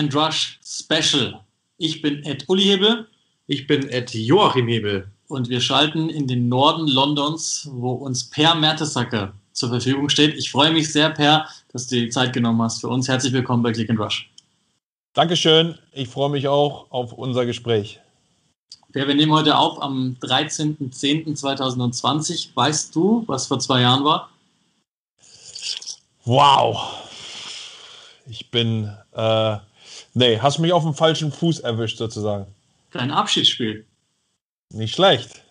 And Rush Special. Ich bin Ed Uli Hebel. Ich bin Ed Joachim Hebel. Und wir schalten in den Norden Londons, wo uns Per Mertesacker zur Verfügung steht. Ich freue mich sehr, Per, dass du die Zeit genommen hast für uns. Herzlich willkommen bei Click and Rush. Dankeschön. Ich freue mich auch auf unser Gespräch. Per, wir nehmen heute auf am 13.10.2020. Weißt du, was vor zwei Jahren war? Wow. Ich bin, äh, nee, hast mich auf dem falschen Fuß erwischt sozusagen. Dein Abschiedsspiel. Nicht schlecht.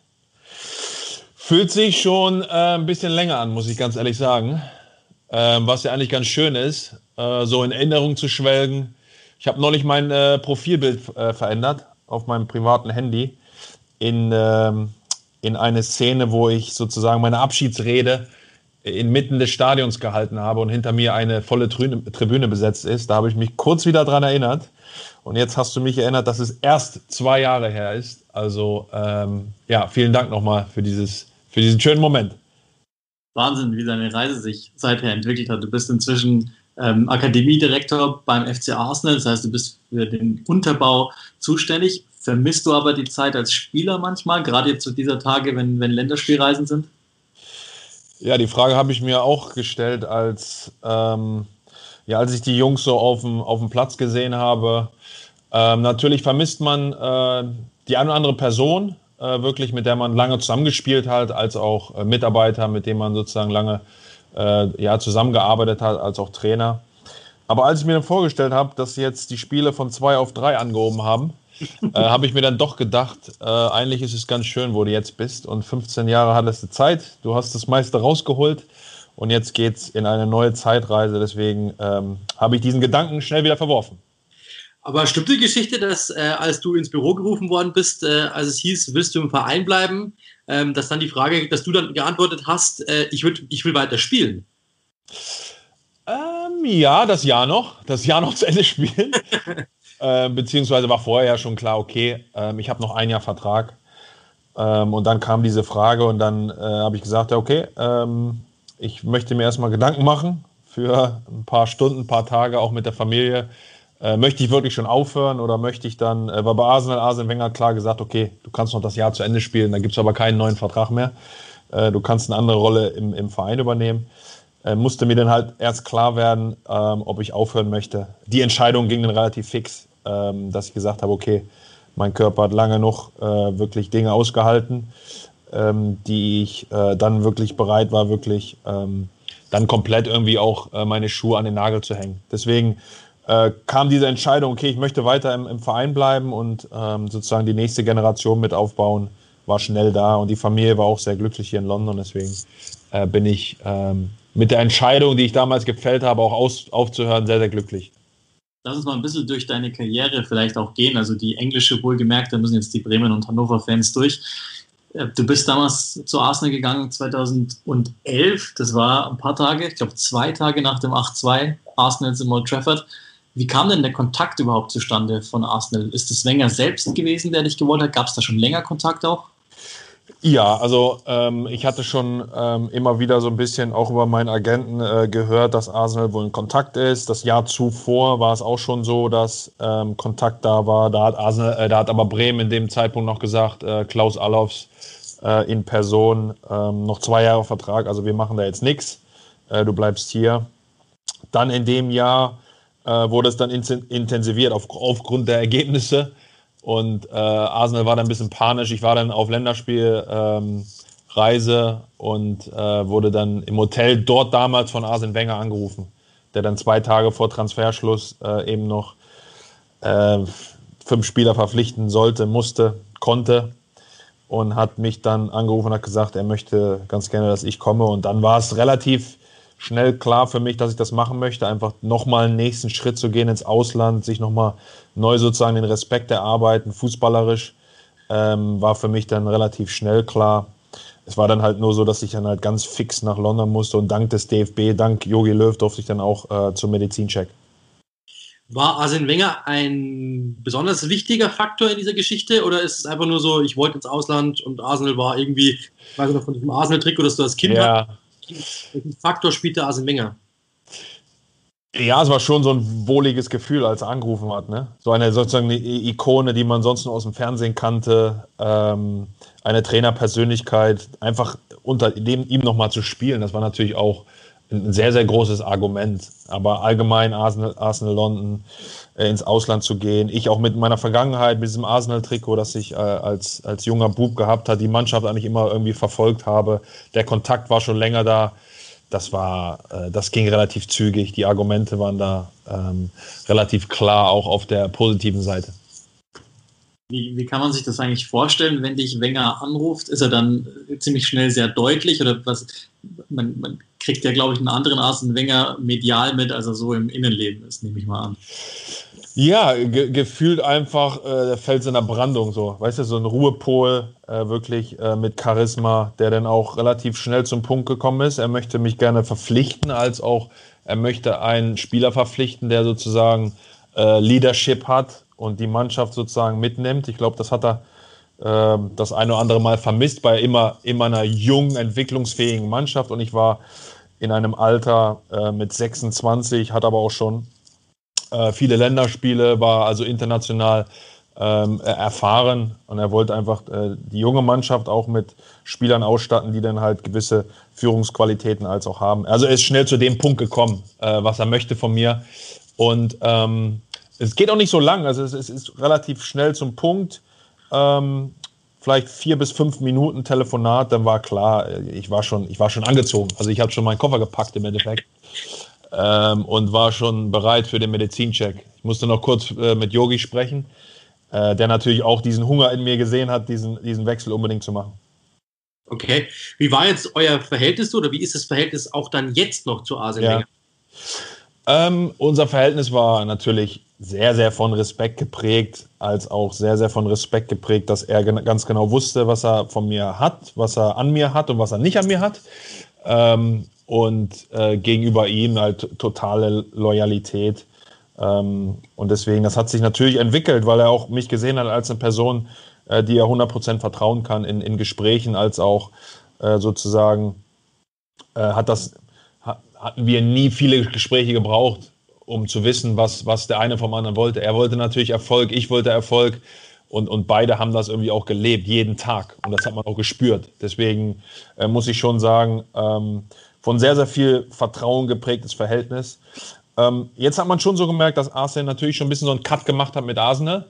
Fühlt sich schon äh, ein bisschen länger an, muss ich ganz ehrlich sagen. Ähm, was ja eigentlich ganz schön ist, äh, so in Erinnerung zu schwelgen. Ich habe neulich mein äh, Profilbild äh, verändert auf meinem privaten Handy in, ähm, in eine Szene, wo ich sozusagen meine Abschiedsrede inmitten des Stadions gehalten habe und hinter mir eine volle Tribüne besetzt ist. Da habe ich mich kurz wieder dran erinnert. Und jetzt hast du mich erinnert, dass es erst zwei Jahre her ist. Also ähm, ja, vielen Dank nochmal für, dieses, für diesen schönen Moment. Wahnsinn, wie deine Reise sich seither entwickelt hat. Du bist inzwischen ähm, Akademiedirektor beim FC Arsenal, das heißt, du bist für den Unterbau zuständig. Vermisst du aber die Zeit als Spieler manchmal, gerade jetzt zu dieser Tage, wenn, wenn Länderspielreisen sind? Ja, die Frage habe ich mir auch gestellt, als, ähm, ja, als ich die Jungs so auf dem, auf dem Platz gesehen habe. Ähm, natürlich vermisst man äh, die eine oder andere Person, äh, wirklich, mit der man lange zusammengespielt hat, als auch äh, Mitarbeiter, mit denen man sozusagen lange äh, ja, zusammengearbeitet hat, als auch Trainer. Aber als ich mir dann vorgestellt habe, dass sie jetzt die Spiele von zwei auf drei angehoben haben, äh, habe ich mir dann doch gedacht, äh, eigentlich ist es ganz schön, wo du jetzt bist. Und 15 Jahre hattest du Zeit, du hast das meiste rausgeholt und jetzt geht es in eine neue Zeitreise. Deswegen ähm, habe ich diesen Gedanken schnell wieder verworfen. Aber stimmt die Geschichte, dass äh, als du ins Büro gerufen worden bist, äh, als es hieß, willst du im Verein bleiben, ähm, dass dann die Frage, dass du dann geantwortet hast, äh, ich, würd, ich will weiter spielen? Ähm, ja, das Jahr noch. Das Jahr noch zu Ende spielen. Äh, beziehungsweise war vorher ja schon klar, okay, ähm, ich habe noch ein Jahr Vertrag. Ähm, und dann kam diese Frage und dann äh, habe ich gesagt, ja, okay, ähm, ich möchte mir erstmal Gedanken machen für ein paar Stunden, ein paar Tage auch mit der Familie. Äh, möchte ich wirklich schon aufhören oder möchte ich dann, äh, war bei Arsenal, Arsenal Wenger hat klar gesagt, okay, du kannst noch das Jahr zu Ende spielen, dann gibt es aber keinen neuen Vertrag mehr. Äh, du kannst eine andere Rolle im, im Verein übernehmen äh, musste mir dann halt erst klar werden, ähm, ob ich aufhören möchte. Die Entscheidung ging dann relativ fix ähm, dass ich gesagt habe, okay, mein Körper hat lange noch äh, wirklich Dinge ausgehalten, ähm, die ich äh, dann wirklich bereit war, wirklich ähm, dann komplett irgendwie auch äh, meine Schuhe an den Nagel zu hängen. Deswegen äh, kam diese Entscheidung, okay, ich möchte weiter im, im Verein bleiben und ähm, sozusagen die nächste Generation mit aufbauen, war schnell da und die Familie war auch sehr glücklich hier in London. Deswegen äh, bin ich ähm, mit der Entscheidung, die ich damals gefällt habe, auch aus, aufzuhören, sehr, sehr glücklich. Lass uns mal ein bisschen durch deine Karriere vielleicht auch gehen. Also die englische wohlgemerkt, da müssen jetzt die Bremen- und Hannover-Fans durch. Äh, du bist damals zu Arsenal gegangen 2011. Das war ein paar Tage, ich glaube zwei Tage nach dem 8-2 Arsenal in Old Trafford. Wie kam denn der Kontakt überhaupt zustande von Arsenal? Ist es Wenger selbst gewesen, der dich gewollt hat? Gab es da schon länger Kontakt auch? Ja, also ähm, ich hatte schon ähm, immer wieder so ein bisschen auch über meinen Agenten äh, gehört, dass Arsenal wohl in Kontakt ist. Das Jahr zuvor war es auch schon so, dass ähm, Kontakt da war. Da hat Arsenal, äh, da hat aber Bremen in dem Zeitpunkt noch gesagt, äh, Klaus Allofs äh, in Person ähm, noch zwei Jahre Vertrag. Also wir machen da jetzt nichts. Äh, du bleibst hier. Dann in dem Jahr äh, wurde es dann intensiviert auf, aufgrund der Ergebnisse. Und äh, Arsenal war dann ein bisschen panisch. Ich war dann auf Länderspielreise ähm, und äh, wurde dann im Hotel dort damals von Arsene Wenger angerufen, der dann zwei Tage vor Transferschluss äh, eben noch äh, fünf Spieler verpflichten sollte, musste, konnte und hat mich dann angerufen und hat gesagt, er möchte ganz gerne, dass ich komme. Und dann war es relativ schnell klar für mich, dass ich das machen möchte, einfach nochmal einen nächsten Schritt zu gehen ins Ausland, sich nochmal neu sozusagen den Respekt erarbeiten, fußballerisch, ähm, war für mich dann relativ schnell klar. Es war dann halt nur so, dass ich dann halt ganz fix nach London musste und dank des DFB, dank Jogi Löw durfte ich dann auch äh, zum Medizincheck. War Arsene Wenger ein besonders wichtiger Faktor in dieser Geschichte oder ist es einfach nur so, ich wollte ins Ausland und Arsenal war irgendwie, ich weiß noch von diesem Arsenal-Trikot, das du als Kind ja. Welchen Faktor spielt der Arsene Wenger? Ja, es war schon so ein wohliges Gefühl, als er angerufen hat. Ne? So eine sozusagen eine Ikone, die man sonst nur aus dem Fernsehen kannte, ähm, eine Trainerpersönlichkeit, einfach unter dem, ihm nochmal zu spielen, das war natürlich auch ein sehr, sehr großes Argument. Aber allgemein Arsenal, Arsenal London ins Ausland zu gehen. Ich auch mit meiner Vergangenheit, mit diesem Arsenal-Trikot, das ich äh, als, als junger Bub gehabt habe, die Mannschaft eigentlich immer irgendwie verfolgt habe. Der Kontakt war schon länger da. Das war, äh, das ging relativ zügig. Die Argumente waren da ähm, relativ klar, auch auf der positiven Seite. Wie, wie kann man sich das eigentlich vorstellen, wenn dich Wenger anruft? Ist er dann ziemlich schnell sehr deutlich oder was? Man, man kriegt ja, glaube ich, einen anderen Arsene Wenger medial mit, als er so im Innenleben ist, nehme ich mal an. Ja, ge gefühlt einfach äh, der Fels in der Brandung, so. Weißt du, so ein Ruhepol, äh, wirklich äh, mit Charisma, der dann auch relativ schnell zum Punkt gekommen ist. Er möchte mich gerne verpflichten, als auch er möchte einen Spieler verpflichten, der sozusagen äh, Leadership hat und die Mannschaft sozusagen mitnimmt. Ich glaube, das hat er äh, das eine oder andere Mal vermisst bei immer, immer einer jungen, entwicklungsfähigen Mannschaft. Und ich war in einem Alter äh, mit 26, hat aber auch schon äh, viele Länderspiele, war also international ähm, erfahren und er wollte einfach äh, die junge Mannschaft auch mit Spielern ausstatten, die dann halt gewisse Führungsqualitäten als auch haben. Also er ist schnell zu dem Punkt gekommen, äh, was er möchte von mir. Und ähm, es geht auch nicht so lang, also es, es ist relativ schnell zum Punkt. Ähm, vielleicht vier bis fünf Minuten Telefonat, dann war klar, ich war schon, ich war schon angezogen. Also ich habe schon meinen Koffer gepackt im Endeffekt ähm, und war schon bereit für den Medizincheck. Ich musste noch kurz äh, mit Yogi sprechen, äh, der natürlich auch diesen Hunger in mir gesehen hat, diesen, diesen Wechsel unbedingt zu machen. Okay. Wie war jetzt euer Verhältnis oder wie ist das Verhältnis auch dann jetzt noch zu Arsene ja. ähm, unser Verhältnis war natürlich sehr, sehr von Respekt geprägt, als auch sehr, sehr von Respekt geprägt, dass er ganz genau wusste, was er von mir hat, was er an mir hat und was er nicht an mir hat. Ähm, und äh, gegenüber ihm halt totale Loyalität. Ähm, und deswegen, das hat sich natürlich entwickelt, weil er auch mich gesehen hat als eine Person, äh, die er 100% vertrauen kann in, in Gesprächen, als auch äh, sozusagen äh, hat das, hatten wir nie viele Gespräche gebraucht um zu wissen, was, was der eine vom anderen wollte. Er wollte natürlich Erfolg, ich wollte Erfolg. Und, und beide haben das irgendwie auch gelebt, jeden Tag. Und das hat man auch gespürt. Deswegen äh, muss ich schon sagen, ähm, von sehr, sehr viel Vertrauen geprägtes Verhältnis. Ähm, jetzt hat man schon so gemerkt, dass Arsenal natürlich schon ein bisschen so einen Cut gemacht hat mit Arsenal.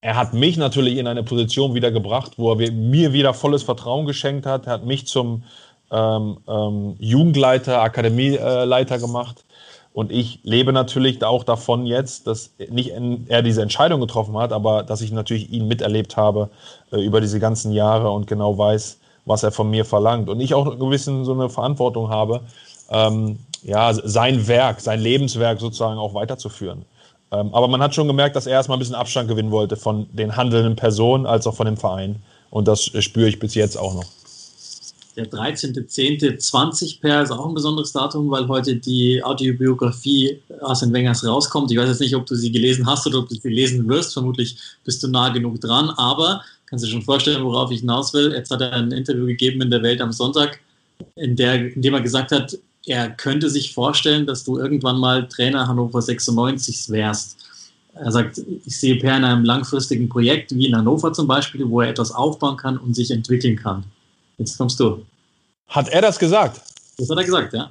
Er hat mich natürlich in eine Position wieder gebracht, wo er mir wieder volles Vertrauen geschenkt hat. Er hat mich zum ähm, ähm, Jugendleiter, Akademieleiter gemacht. Und ich lebe natürlich auch davon jetzt, dass nicht er diese Entscheidung getroffen hat, aber dass ich natürlich ihn miterlebt habe äh, über diese ganzen Jahre und genau weiß, was er von mir verlangt. Und ich auch ein gewissen so eine Verantwortung habe, ähm, ja, sein Werk, sein Lebenswerk sozusagen auch weiterzuführen. Ähm, aber man hat schon gemerkt, dass er erstmal ein bisschen Abstand gewinnen wollte von den handelnden Personen als auch von dem Verein. Und das spüre ich bis jetzt auch noch. Der 13.10.20 per ist auch ein besonderes Datum, weil heute die Autobiografie Arsene Wengers rauskommt. Ich weiß jetzt nicht, ob du sie gelesen hast oder ob du sie lesen wirst. Vermutlich bist du nah genug dran, aber kannst du dir schon vorstellen, worauf ich hinaus will. Jetzt hat er ein Interview gegeben in der Welt am Sonntag, in, der, in dem er gesagt hat, er könnte sich vorstellen, dass du irgendwann mal Trainer Hannover 96 wärst. Er sagt, ich sehe Per in einem langfristigen Projekt, wie in Hannover zum Beispiel, wo er etwas aufbauen kann und sich entwickeln kann. Jetzt kommst du. Hat er das gesagt? Das hat er gesagt, ja.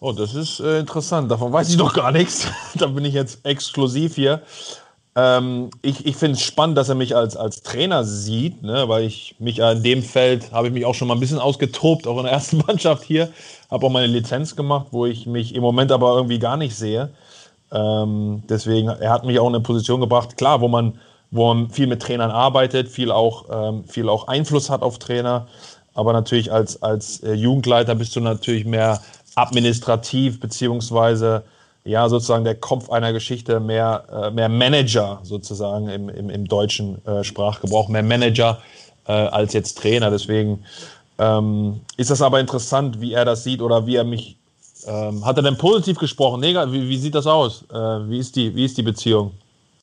Oh, das ist äh, interessant. Davon weiß ich doch gar nichts. da bin ich jetzt exklusiv hier. Ähm, ich ich finde es spannend, dass er mich als, als Trainer sieht, ne, weil ich mich in dem Feld habe ich mich auch schon mal ein bisschen ausgetobt, auch in der ersten Mannschaft hier. Habe auch meine Lizenz gemacht, wo ich mich im Moment aber irgendwie gar nicht sehe. Ähm, deswegen, er hat mich auch in eine Position gebracht, klar, wo man, wo man viel mit Trainern arbeitet, viel auch, ähm, viel auch Einfluss hat auf Trainer. Aber natürlich als, als äh, Jugendleiter bist du natürlich mehr administrativ, beziehungsweise ja, sozusagen der Kopf einer Geschichte, mehr, äh, mehr Manager sozusagen im, im, im deutschen äh, Sprachgebrauch, mehr Manager äh, als jetzt Trainer. Deswegen ähm, ist das aber interessant, wie er das sieht oder wie er mich. Ähm, hat er denn positiv gesprochen? Nee, wie, wie sieht das aus? Äh, wie, ist die, wie ist die Beziehung?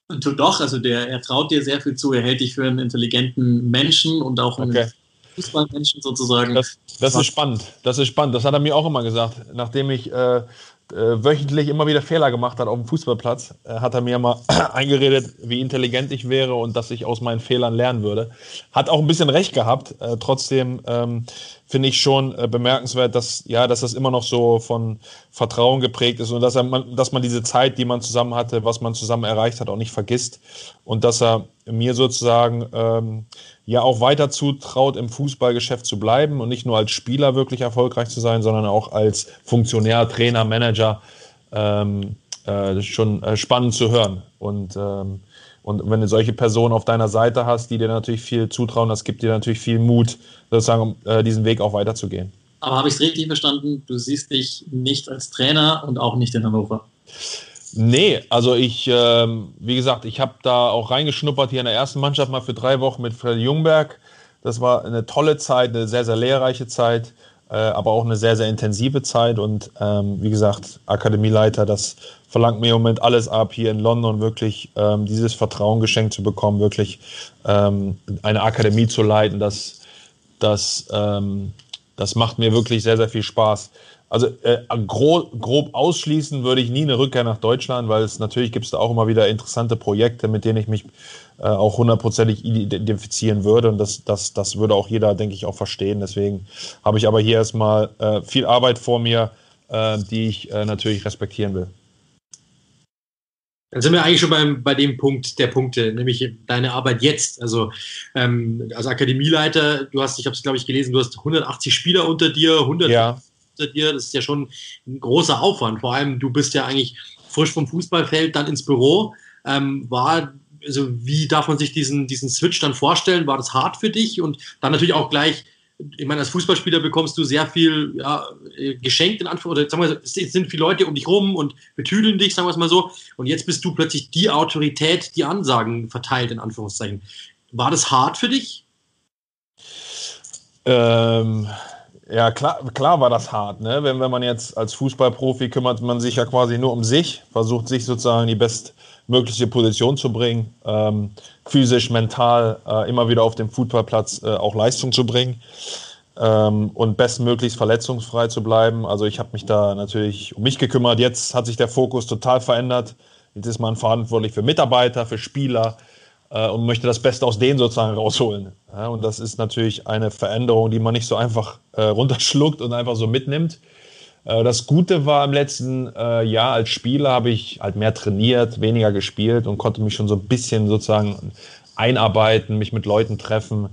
Doch, also der, er traut dir sehr viel zu, er hält dich für einen intelligenten Menschen und auch einen okay. Fußballmenschen sozusagen. Das, das ist spannend. Das ist spannend. Das hat er mir auch immer gesagt. Nachdem ich äh, äh, wöchentlich immer wieder Fehler gemacht hat auf dem Fußballplatz, äh, hat er mir mal eingeredet, wie intelligent ich wäre und dass ich aus meinen Fehlern lernen würde. Hat auch ein bisschen recht gehabt. Äh, trotzdem ähm, finde ich schon äh, bemerkenswert, dass, ja, dass das immer noch so von Vertrauen geprägt ist und dass, er, man, dass man diese Zeit, die man zusammen hatte, was man zusammen erreicht hat, auch nicht vergisst. Und dass er mir sozusagen ähm, ja auch weiter zutraut, im Fußballgeschäft zu bleiben und nicht nur als Spieler wirklich erfolgreich zu sein, sondern auch als Funktionär, Trainer, Manager. Ähm, äh, schon äh, spannend zu hören. Und, ähm, und wenn du solche Personen auf deiner Seite hast, die dir natürlich viel zutrauen, das gibt dir natürlich viel Mut, sozusagen äh, diesen Weg auch weiterzugehen. Aber habe ich es richtig verstanden? Du siehst dich nicht als Trainer und auch nicht in Hannover? Nee, also ich, ähm, wie gesagt, ich habe da auch reingeschnuppert hier in der ersten Mannschaft mal für drei Wochen mit Freddy Jungberg. Das war eine tolle Zeit, eine sehr, sehr lehrreiche Zeit, äh, aber auch eine sehr, sehr intensive Zeit. Und ähm, wie gesagt, Akademieleiter, das verlangt mir im Moment alles ab, hier in London wirklich ähm, dieses Vertrauen geschenkt zu bekommen, wirklich ähm, eine Akademie zu leiten. Das, das, ähm, das macht mir wirklich sehr, sehr viel Spaß. Also äh, grob, grob, ausschließen würde ich nie eine Rückkehr nach Deutschland, weil es natürlich gibt es da auch immer wieder interessante Projekte, mit denen ich mich äh, auch hundertprozentig identifizieren würde. Und das, das, das würde auch jeder, denke ich, auch verstehen. Deswegen habe ich aber hier erstmal äh, viel Arbeit vor mir, äh, die ich äh, natürlich respektieren will. Dann sind wir eigentlich schon beim, bei dem Punkt der Punkte, nämlich deine Arbeit jetzt. Also ähm, als Akademieleiter, du hast, ich habe es glaube ich gelesen, du hast 180 Spieler unter dir, 100 ja dir. Das ist ja schon ein großer Aufwand. Vor allem, du bist ja eigentlich frisch vom Fußballfeld dann ins Büro. Ähm, war, also wie darf man sich diesen, diesen Switch dann vorstellen? War das hart für dich? Und dann natürlich auch gleich, ich meine, als Fußballspieler bekommst du sehr viel ja, geschenkt, in Anführungszeichen, oder sagen wir, es sind viele Leute um dich rum und betüdeln dich, sagen wir es mal so. Und jetzt bist du plötzlich die Autorität, die Ansagen verteilt, in Anführungszeichen. War das hart für dich? Ähm, ja, klar, klar war das hart. Ne? Wenn, wenn man jetzt als Fußballprofi kümmert man sich ja quasi nur um sich, versucht sich sozusagen die bestmögliche Position zu bringen, ähm, physisch, mental äh, immer wieder auf dem Fußballplatz äh, auch Leistung zu bringen ähm, und bestmöglichst verletzungsfrei zu bleiben. Also ich habe mich da natürlich um mich gekümmert. Jetzt hat sich der Fokus total verändert. Jetzt ist man verantwortlich für Mitarbeiter, für Spieler, äh, und möchte das Beste aus denen sozusagen rausholen. Ja, und das ist natürlich eine Veränderung, die man nicht so einfach äh, runterschluckt und einfach so mitnimmt. Äh, das Gute war im letzten äh, Jahr als Spieler habe ich halt mehr trainiert, weniger gespielt und konnte mich schon so ein bisschen sozusagen einarbeiten, mich mit Leuten treffen,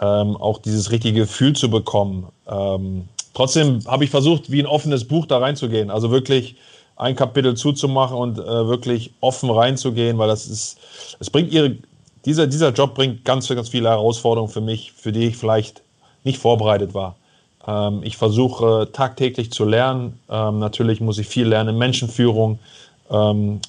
ähm, auch dieses richtige Gefühl zu bekommen. Ähm, trotzdem habe ich versucht, wie ein offenes Buch da reinzugehen. Also wirklich ein Kapitel zuzumachen und äh, wirklich offen reinzugehen, weil das ist, es bringt ihre, dieser, dieser Job bringt ganz, ganz viele Herausforderungen für mich, für die ich vielleicht nicht vorbereitet war. Ähm, ich versuche tagtäglich zu lernen. Ähm, natürlich muss ich viel lernen Menschenführung. Ähm,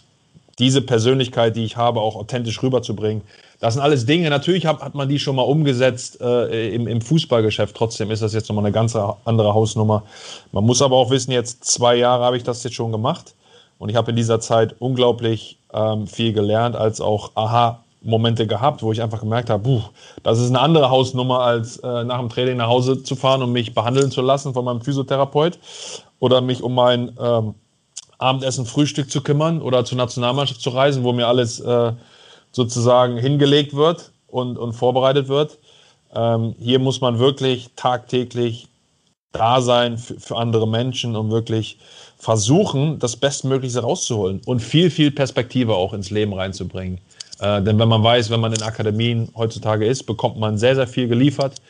diese Persönlichkeit, die ich habe, auch authentisch rüberzubringen. Das sind alles Dinge, natürlich hat, hat man die schon mal umgesetzt äh, im, im Fußballgeschäft. Trotzdem ist das jetzt nochmal eine ganz andere Hausnummer. Man muss aber auch wissen, jetzt zwei Jahre habe ich das jetzt schon gemacht. Und ich habe in dieser Zeit unglaublich ähm, viel gelernt, als auch Aha-Momente gehabt, wo ich einfach gemerkt habe, puh, das ist eine andere Hausnummer, als äh, nach dem Training nach Hause zu fahren und mich behandeln zu lassen von meinem Physiotherapeut oder mich um mein ähm, Abendessen, Frühstück zu kümmern oder zur Nationalmannschaft zu reisen, wo mir alles äh, sozusagen hingelegt wird und, und vorbereitet wird. Ähm, hier muss man wirklich tagtäglich da sein für, für andere Menschen und wirklich versuchen, das Bestmögliche rauszuholen und viel, viel Perspektive auch ins Leben reinzubringen. Äh, denn wenn man weiß, wenn man in Akademien heutzutage ist, bekommt man sehr, sehr viel geliefert.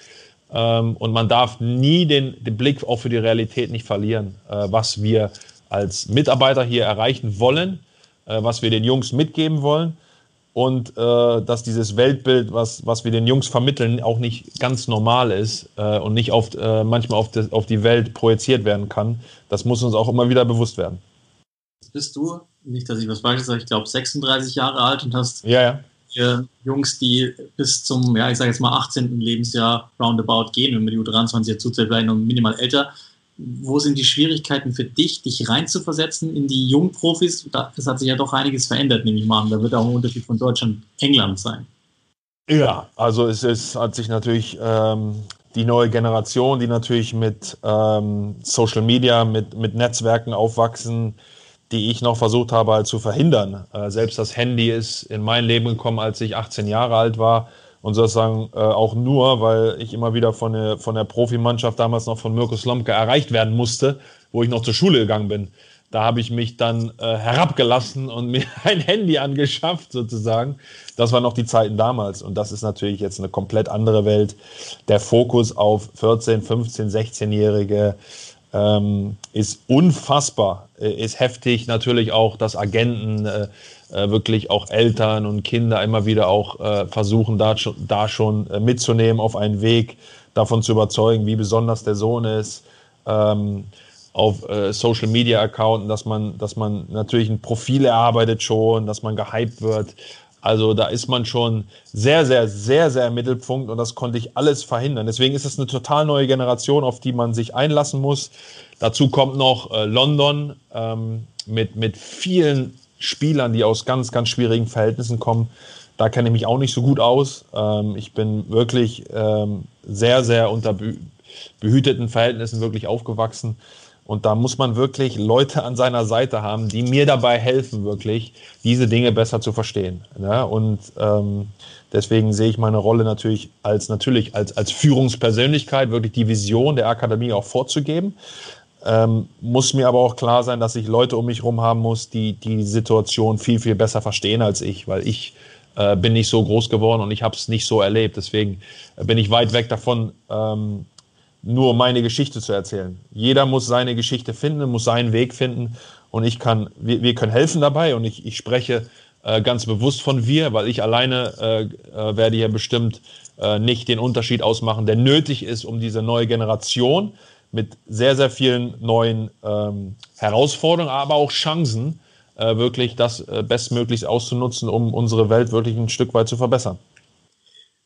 Ähm, und man darf nie den, den Blick auch für die Realität nicht verlieren, äh, was wir als Mitarbeiter hier erreichen wollen, äh, was wir den Jungs mitgeben wollen und äh, dass dieses Weltbild, was, was wir den Jungs vermitteln, auch nicht ganz normal ist äh, und nicht auf, äh, manchmal auf, das, auf die Welt projiziert werden kann. Das muss uns auch immer wieder bewusst werden. Jetzt bist du, nicht, dass ich was Falsches sage, ich glaube 36 Jahre alt und hast ja, ja. Jungs, die bis zum, ja, ich sage jetzt mal 18. Lebensjahr roundabout gehen, wenn man die U23 dazu zählt, vielleicht noch minimal älter wo sind die Schwierigkeiten für dich, dich reinzuversetzen in die jungen Profis? Es hat sich ja doch einiges verändert, nehme ich mal an. Da wird auch ein Unterschied von Deutschland, England sein. Ja, also es ist, hat sich natürlich ähm, die neue Generation, die natürlich mit ähm, Social Media, mit, mit Netzwerken aufwachsen, die ich noch versucht habe halt zu verhindern. Äh, selbst das Handy ist in mein Leben gekommen, als ich 18 Jahre alt war. Und sozusagen äh, auch nur, weil ich immer wieder von der, von der Profimannschaft damals noch von Mirko Slomka erreicht werden musste, wo ich noch zur Schule gegangen bin. Da habe ich mich dann äh, herabgelassen und mir ein Handy angeschafft, sozusagen. Das waren noch die Zeiten damals. Und das ist natürlich jetzt eine komplett andere Welt. Der Fokus auf 14, 15, 16-Jährige ähm, ist unfassbar, äh, ist heftig. Natürlich auch, dass Agenten, äh, wirklich auch Eltern und Kinder immer wieder auch äh, versuchen, da, da schon äh, mitzunehmen auf einen Weg, davon zu überzeugen, wie besonders der Sohn ist. Ähm, auf äh, Social Media Accounten, dass man, dass man natürlich ein Profil erarbeitet schon, dass man gehypt wird. Also da ist man schon sehr, sehr, sehr, sehr im Mittelpunkt und das konnte ich alles verhindern. Deswegen ist es eine total neue Generation, auf die man sich einlassen muss. Dazu kommt noch äh, London ähm, mit, mit vielen Spielern, die aus ganz, ganz schwierigen Verhältnissen kommen. Da kenne ich mich auch nicht so gut aus. Ähm, ich bin wirklich ähm, sehr, sehr unter behüteten Verhältnissen wirklich aufgewachsen. Und da muss man wirklich Leute an seiner Seite haben, die mir dabei helfen, wirklich diese Dinge besser zu verstehen. Ja, und ähm, deswegen sehe ich meine Rolle natürlich als natürlich als, als Führungspersönlichkeit, wirklich die Vision der Akademie auch vorzugeben. Ähm, muss mir aber auch klar sein, dass ich Leute um mich herum haben muss, die die Situation viel, viel besser verstehen als ich, weil ich äh, bin nicht so groß geworden und ich habe es nicht so erlebt. Deswegen bin ich weit weg davon, ähm, nur meine Geschichte zu erzählen. Jeder muss seine Geschichte finden, muss seinen Weg finden und ich kann, wir, wir können helfen dabei und ich, ich spreche äh, ganz bewusst von wir, weil ich alleine äh, äh, werde hier bestimmt äh, nicht den Unterschied ausmachen, der nötig ist, um diese neue Generation mit sehr, sehr vielen neuen ähm, Herausforderungen, aber auch Chancen, äh, wirklich das äh, bestmöglichst auszunutzen, um unsere Welt wirklich ein Stück weit zu verbessern.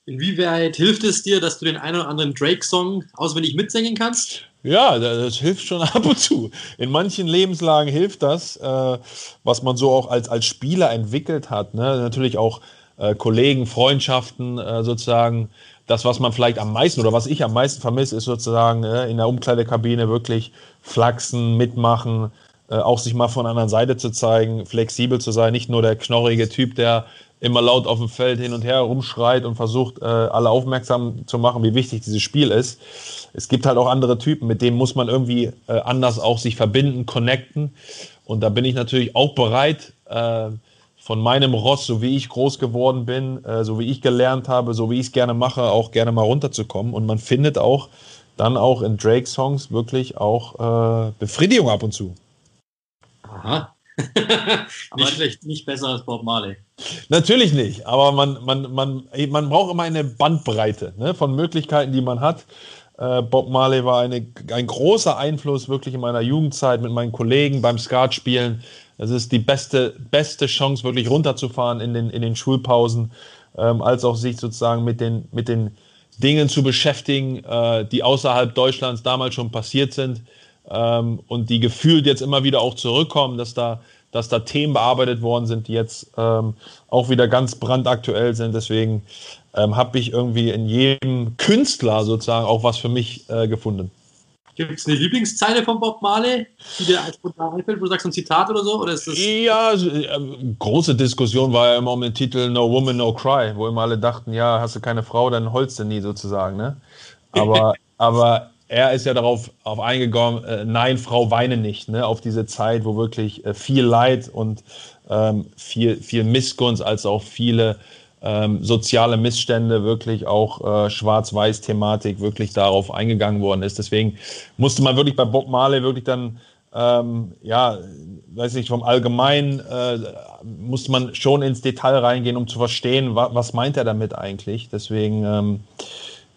Inwieweit hilft es dir, dass du den einen oder anderen Drake-Song auswendig mitsingen kannst? Ja, das hilft schon ab und zu. In manchen Lebenslagen hilft das, äh, was man so auch als, als Spieler entwickelt hat. Ne? Natürlich auch äh, Kollegen, Freundschaften äh, sozusagen. Das, was man vielleicht am meisten oder was ich am meisten vermisse, ist sozusagen in der Umkleidekabine wirklich flachsen, mitmachen, auch sich mal von der anderen Seite zu zeigen, flexibel zu sein, nicht nur der knorrige Typ, der immer laut auf dem Feld hin und her rumschreit und versucht, äh, alle aufmerksam zu machen, wie wichtig dieses Spiel ist. Es gibt halt auch andere Typen, mit denen muss man irgendwie äh, anders auch sich verbinden, connecten. Und da bin ich natürlich auch bereit, äh, von meinem Ross, so wie ich groß geworden bin, äh, so wie ich gelernt habe, so wie ich es gerne mache, auch gerne mal runterzukommen. Und man findet auch dann auch in Drake-Songs wirklich auch äh, Befriedigung ab und zu. Aha. nicht schlecht, nicht besser als Bob Marley. Natürlich nicht, aber man, man, man, man braucht immer eine Bandbreite ne, von Möglichkeiten, die man hat. Äh, Bob Marley war eine, ein großer Einfluss wirklich in meiner Jugendzeit mit meinen Kollegen beim Skatspielen. Es ist die beste, beste Chance, wirklich runterzufahren in den, in den Schulpausen, ähm, als auch sich sozusagen mit den, mit den Dingen zu beschäftigen, äh, die außerhalb Deutschlands damals schon passiert sind ähm, und die gefühlt jetzt immer wieder auch zurückkommen, dass da, dass da Themen bearbeitet worden sind, die jetzt ähm, auch wieder ganz brandaktuell sind. Deswegen ähm, habe ich irgendwie in jedem Künstler sozusagen auch was für mich äh, gefunden. Gibt es eine Lieblingszeile von Bob Marley, die dir als spontan einfällt, wo du sagst ein Zitat oder so? Oder ist das ja, äh, große Diskussion war ja immer um den Titel No Woman, No Cry, wo immer alle dachten, ja, hast du keine Frau, dann holst du nie sozusagen. Ne? Aber, aber er ist ja darauf auf eingegangen, äh, nein, Frau, weine nicht, ne? auf diese Zeit, wo wirklich äh, viel Leid und ähm, viel, viel Missgunst, als auch viele ähm, soziale Missstände, wirklich auch äh, Schwarz-Weiß-Thematik wirklich darauf eingegangen worden ist. Deswegen musste man wirklich bei Bob Marley wirklich dann, ähm, ja, weiß nicht, vom Allgemeinen äh, musste man schon ins Detail reingehen, um zu verstehen, wa was meint er damit eigentlich. Deswegen ähm,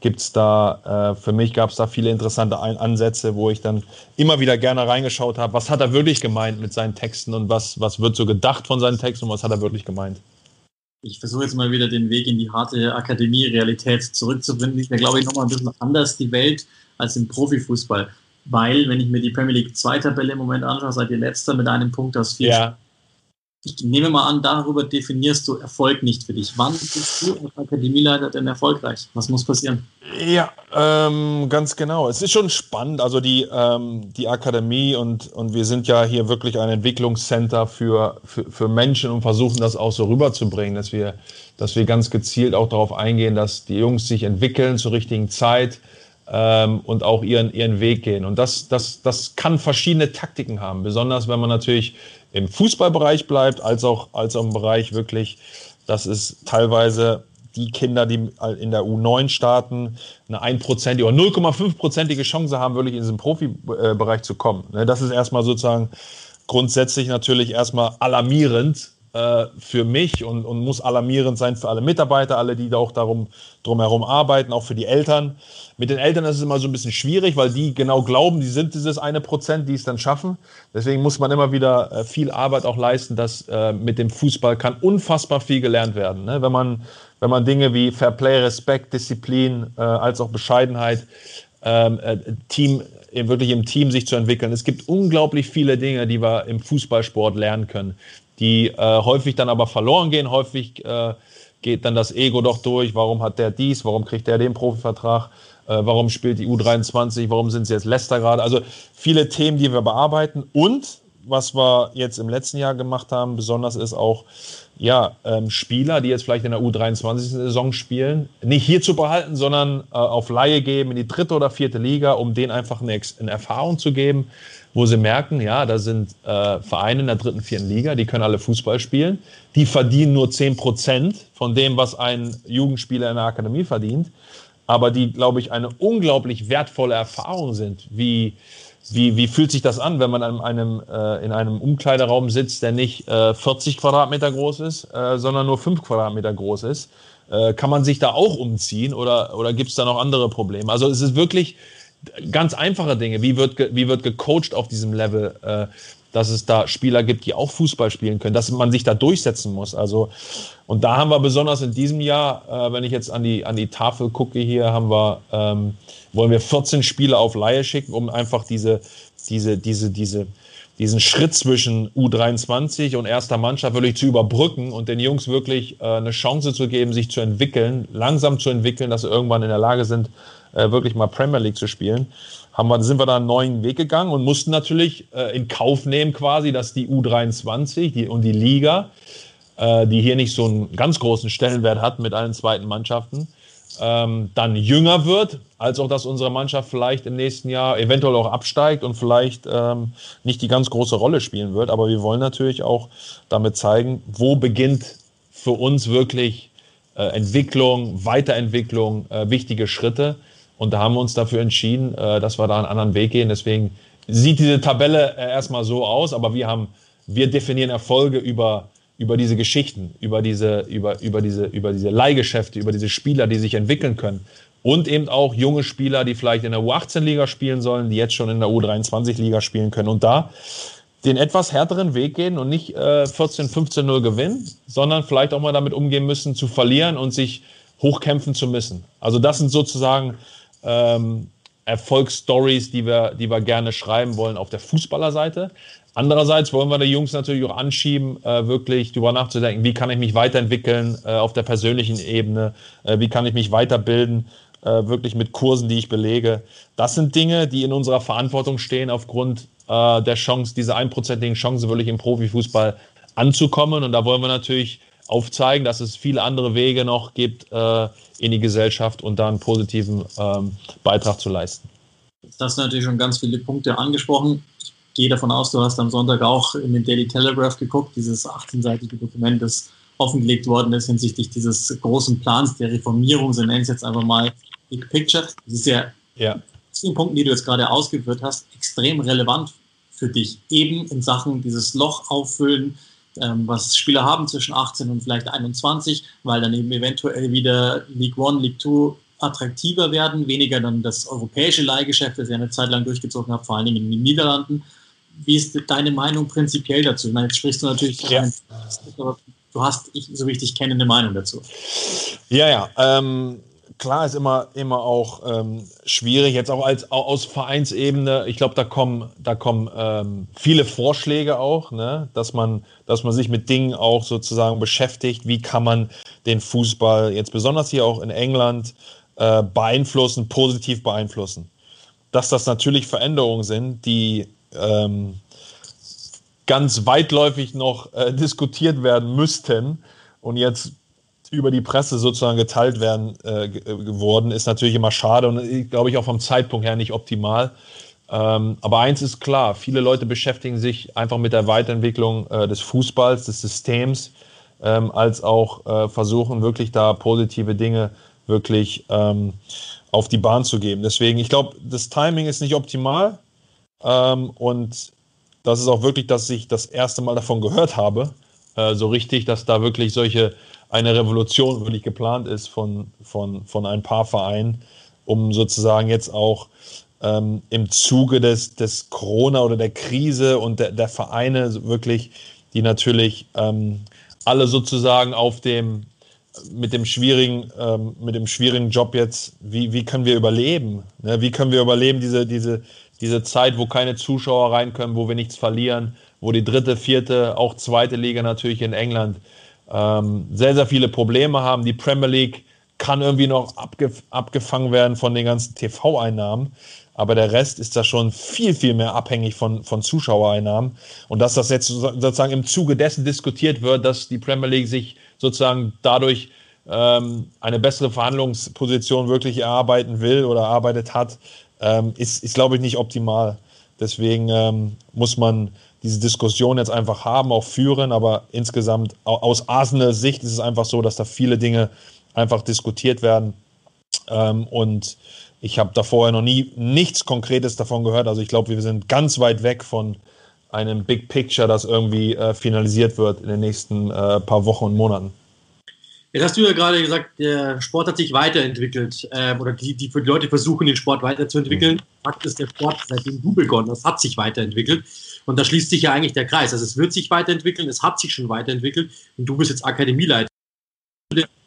gibt es da, äh, für mich gab es da viele interessante Ein Ansätze, wo ich dann immer wieder gerne reingeschaut habe, was hat er wirklich gemeint mit seinen Texten und was, was wird so gedacht von seinen Texten und was hat er wirklich gemeint. Ich versuche jetzt mal wieder den Weg in die harte Akademie-Realität zurückzubringen. Ich glaube ich, nochmal ein bisschen anders die Welt als im Profifußball. Weil, wenn ich mir die Premier League 2 Tabelle im Moment anschaue, seid ihr letzter mit einem Punkt aus vier ja. Ich nehme mal an, darüber definierst du Erfolg nicht für dich. Wann bist du als Akademieleiter denn erfolgreich? Was muss passieren? Ja, ähm, ganz genau. Es ist schon spannend. Also die, ähm, die Akademie und, und wir sind ja hier wirklich ein Entwicklungscenter für, für, für Menschen und versuchen das auch so rüberzubringen, dass wir, dass wir ganz gezielt auch darauf eingehen, dass die Jungs sich entwickeln zur richtigen Zeit ähm, und auch ihren, ihren Weg gehen. Und das, das, das kann verschiedene Taktiken haben, besonders wenn man natürlich im Fußballbereich bleibt, als auch, als auch im Bereich wirklich, dass es teilweise die Kinder, die in der U9 starten, eine 1% oder 0,5%ige Chance haben, wirklich in diesen Profibereich zu kommen. Ne, das ist erstmal sozusagen grundsätzlich natürlich erstmal alarmierend, äh, für mich und, und muss alarmierend sein für alle Mitarbeiter, alle, die da auch darum drumherum arbeiten, auch für die Eltern. Mit den Eltern ist es immer so ein bisschen schwierig, weil die genau glauben, die sind dieses eine Prozent, die es dann schaffen. Deswegen muss man immer wieder äh, viel Arbeit auch leisten, dass äh, mit dem Fußball kann unfassbar viel gelernt werden. Ne? Wenn man wenn man Dinge wie Fair Play, Respekt, Disziplin äh, als auch Bescheidenheit, ähm, äh, Team wirklich im Team sich zu entwickeln. Es gibt unglaublich viele Dinge, die wir im Fußballsport lernen können die äh, häufig dann aber verloren gehen. Häufig äh, geht dann das Ego doch durch. Warum hat der dies? Warum kriegt der den Profivertrag? Äh, warum spielt die U23? Warum sind sie jetzt Leicester gerade? Also viele Themen, die wir bearbeiten. Und was wir jetzt im letzten Jahr gemacht haben, besonders ist auch, ja, ähm, Spieler, die jetzt vielleicht in der U23-Saison spielen, nicht hier zu behalten, sondern äh, auf Laie geben in die dritte oder vierte Liga, um denen einfach eine, eine Erfahrung zu geben, wo sie merken, ja, da sind äh, Vereine in der dritten, vierten Liga, die können alle Fußball spielen, die verdienen nur 10 Prozent von dem, was ein Jugendspieler in der Akademie verdient, aber die, glaube ich, eine unglaublich wertvolle Erfahrung sind. Wie, wie, wie fühlt sich das an, wenn man in einem, äh, in einem Umkleideraum sitzt, der nicht äh, 40 Quadratmeter groß ist, äh, sondern nur 5 Quadratmeter groß ist? Äh, kann man sich da auch umziehen oder, oder gibt es da noch andere Probleme? Also es ist wirklich ganz einfache Dinge. Wie wird, wie wird gecoacht auf diesem Level, äh, dass es da Spieler gibt, die auch Fußball spielen können, dass man sich da durchsetzen muss. Also, und da haben wir besonders in diesem Jahr, äh, wenn ich jetzt an die, an die Tafel gucke hier, haben wir, ähm, wollen wir 14 Spieler auf Laie schicken, um einfach diese, diese, diese, diese, diesen Schritt zwischen U23 und erster Mannschaft wirklich zu überbrücken und den Jungs wirklich äh, eine Chance zu geben, sich zu entwickeln, langsam zu entwickeln, dass sie irgendwann in der Lage sind, äh, wirklich mal Premier League zu spielen, haben wir, sind wir da einen neuen Weg gegangen und mussten natürlich äh, in Kauf nehmen quasi, dass die U23 die, und die Liga, äh, die hier nicht so einen ganz großen Stellenwert hat mit allen zweiten Mannschaften, ähm, dann jünger wird, als auch, dass unsere Mannschaft vielleicht im nächsten Jahr eventuell auch absteigt und vielleicht ähm, nicht die ganz große Rolle spielen wird. Aber wir wollen natürlich auch damit zeigen, wo beginnt für uns wirklich äh, Entwicklung, Weiterentwicklung, äh, wichtige Schritte. Und da haben wir uns dafür entschieden, äh, dass wir da einen anderen Weg gehen. Deswegen sieht diese Tabelle äh, erstmal so aus, aber wir haben, wir definieren Erfolge über, über diese Geschichten, über diese, über, über diese, über diese Leihgeschäfte, über diese Spieler, die sich entwickeln können. Und eben auch junge Spieler, die vielleicht in der U18-Liga spielen sollen, die jetzt schon in der U23-Liga spielen können. Und da den etwas härteren Weg gehen und nicht äh, 14, 15-0 gewinnen, sondern vielleicht auch mal damit umgehen müssen, zu verlieren und sich hochkämpfen zu müssen. Also das sind sozusagen ähm, Erfolgsstories, die wir, die wir gerne schreiben wollen auf der Fußballerseite. Andererseits wollen wir die Jungs natürlich auch anschieben, äh, wirklich darüber nachzudenken, wie kann ich mich weiterentwickeln äh, auf der persönlichen Ebene, äh, wie kann ich mich weiterbilden, äh, wirklich mit Kursen, die ich belege. Das sind Dinge, die in unserer Verantwortung stehen, aufgrund äh, der Chance, diese einprozentigen Chance wirklich im Profifußball anzukommen. Und da wollen wir natürlich aufzeigen, dass es viele andere Wege noch gibt äh, in die Gesellschaft und da einen positiven ähm, Beitrag zu leisten. Das sind natürlich schon ganz viele Punkte angesprochen. Ich gehe davon aus, du hast am Sonntag auch in den Daily Telegraph geguckt, dieses 18-seitige Dokument, das offengelegt worden ist hinsichtlich dieses großen Plans der Reformierung, so nennen es jetzt einfach mal Big Picture. Das ist ja, ja. den Punkten, die du jetzt gerade ausgeführt hast, extrem relevant für dich, eben in Sachen dieses Loch auffüllen, ähm, was Spieler haben zwischen 18 und vielleicht 21, weil dann eben eventuell wieder League One, League Two attraktiver werden, weniger dann das europäische Leihgeschäft, das ihr eine Zeit lang durchgezogen habt, vor allen Dingen in den Niederlanden. Wie ist deine Meinung prinzipiell dazu? Ich meine, jetzt sprichst du natürlich, ja. ein, du hast, ich, so wie ich dich kenne, eine Meinung dazu. Ja, ja. Ähm, klar ist immer, immer auch ähm, schwierig, jetzt auch als aus Vereinsebene. Ich glaube, da kommen, da kommen ähm, viele Vorschläge auch, ne? dass, man, dass man sich mit Dingen auch sozusagen beschäftigt. Wie kann man den Fußball jetzt besonders hier auch in England äh, beeinflussen, positiv beeinflussen? Dass das natürlich Veränderungen sind, die ähm, ganz weitläufig noch äh, diskutiert werden müssten und jetzt über die Presse sozusagen geteilt werden äh, geworden, ist natürlich immer schade und glaube ich auch vom Zeitpunkt her nicht optimal. Ähm, aber eins ist klar, viele Leute beschäftigen sich einfach mit der Weiterentwicklung äh, des Fußballs, des Systems, ähm, als auch äh, versuchen wirklich da positive Dinge wirklich ähm, auf die Bahn zu geben. Deswegen, ich glaube, das Timing ist nicht optimal ähm, und das ist auch wirklich, dass ich das erste Mal davon gehört habe, äh, so richtig, dass da wirklich solche eine Revolution wirklich geplant ist von, von, von ein paar Vereinen, um sozusagen jetzt auch ähm, im Zuge des, des Corona oder der Krise und der, der Vereine wirklich, die natürlich ähm, alle sozusagen auf dem mit dem schwierigen, ähm, mit dem schwierigen Job jetzt, wie, wie können wir überleben? Ne? Wie können wir überleben, diese, diese, diese Zeit, wo keine Zuschauer rein können, wo wir nichts verlieren, wo die dritte, vierte, auch zweite Liga natürlich in England ähm, sehr, sehr viele Probleme haben. Die Premier League kann irgendwie noch abgef abgefangen werden von den ganzen TV-Einnahmen. Aber der Rest ist da schon viel, viel mehr abhängig von, von Zuschauereinnahmen. Und dass das jetzt sozusagen im Zuge dessen diskutiert wird, dass die Premier League sich sozusagen dadurch ähm, eine bessere Verhandlungsposition wirklich erarbeiten will oder erarbeitet hat, ähm, ist, ist glaube ich, nicht optimal. Deswegen ähm, muss man diese Diskussion jetzt einfach haben, auch führen. Aber insgesamt aus Arsenal Sicht ist es einfach so, dass da viele Dinge einfach diskutiert werden. Ähm, und ich habe da vorher noch nie nichts Konkretes davon gehört. Also ich glaube, wir sind ganz weit weg von einem Big Picture, das irgendwie äh, finalisiert wird in den nächsten äh, paar Wochen und Monaten. Jetzt hast du ja gerade gesagt, der Sport hat sich weiterentwickelt äh, oder die, die Leute versuchen, den Sport weiterzuentwickeln. Mhm. Fakt ist, der Sport, seitdem du begonnen hast, hat sich weiterentwickelt. Und da schließt sich ja eigentlich der Kreis. Also es wird sich weiterentwickeln, es hat sich schon weiterentwickelt und du bist jetzt Akademieleiter.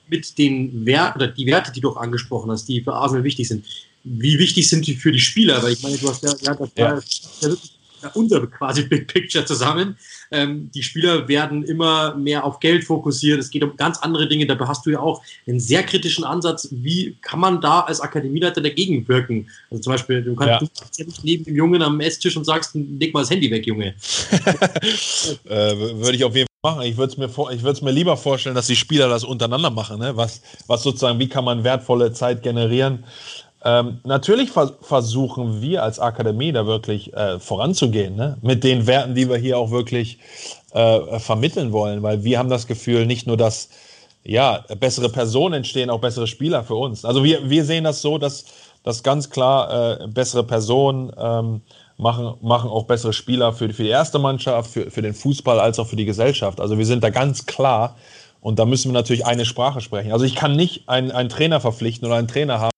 Mit den Werten oder die Werte, die du auch angesprochen hast, die für Arsenal wichtig sind. Wie wichtig sind die für die Spieler? Weil ich meine, du hast ja, ja das ja. ja wirklich unser quasi Big Picture zusammen. Ähm, die Spieler werden immer mehr auf Geld fokussiert. Es geht um ganz andere Dinge. Dabei hast du ja auch einen sehr kritischen Ansatz. Wie kann man da als Akademieleiter dagegen wirken? Also zum Beispiel, du kannst ja. du nicht neben dem Jungen am Esstisch und sagst, leg mal das Handy weg, Junge. äh, Würde ich auf jeden Fall machen. Ich würde es mir, vor, mir lieber vorstellen, dass die Spieler das untereinander machen. Ne? Was, was sozusagen, wie kann man wertvolle Zeit generieren? Ähm, natürlich vers versuchen wir als Akademie da wirklich äh, voranzugehen, ne? mit den Werten, die wir hier auch wirklich äh, vermitteln wollen, weil wir haben das Gefühl, nicht nur, dass ja, bessere Personen entstehen, auch bessere Spieler für uns. Also wir, wir sehen das so, dass, dass ganz klar äh, bessere Personen ähm, machen, machen auch bessere Spieler für, für die erste Mannschaft, für, für den Fußball als auch für die Gesellschaft. Also wir sind da ganz klar und da müssen wir natürlich eine Sprache sprechen. Also ich kann nicht einen, einen Trainer verpflichten oder einen Trainer haben,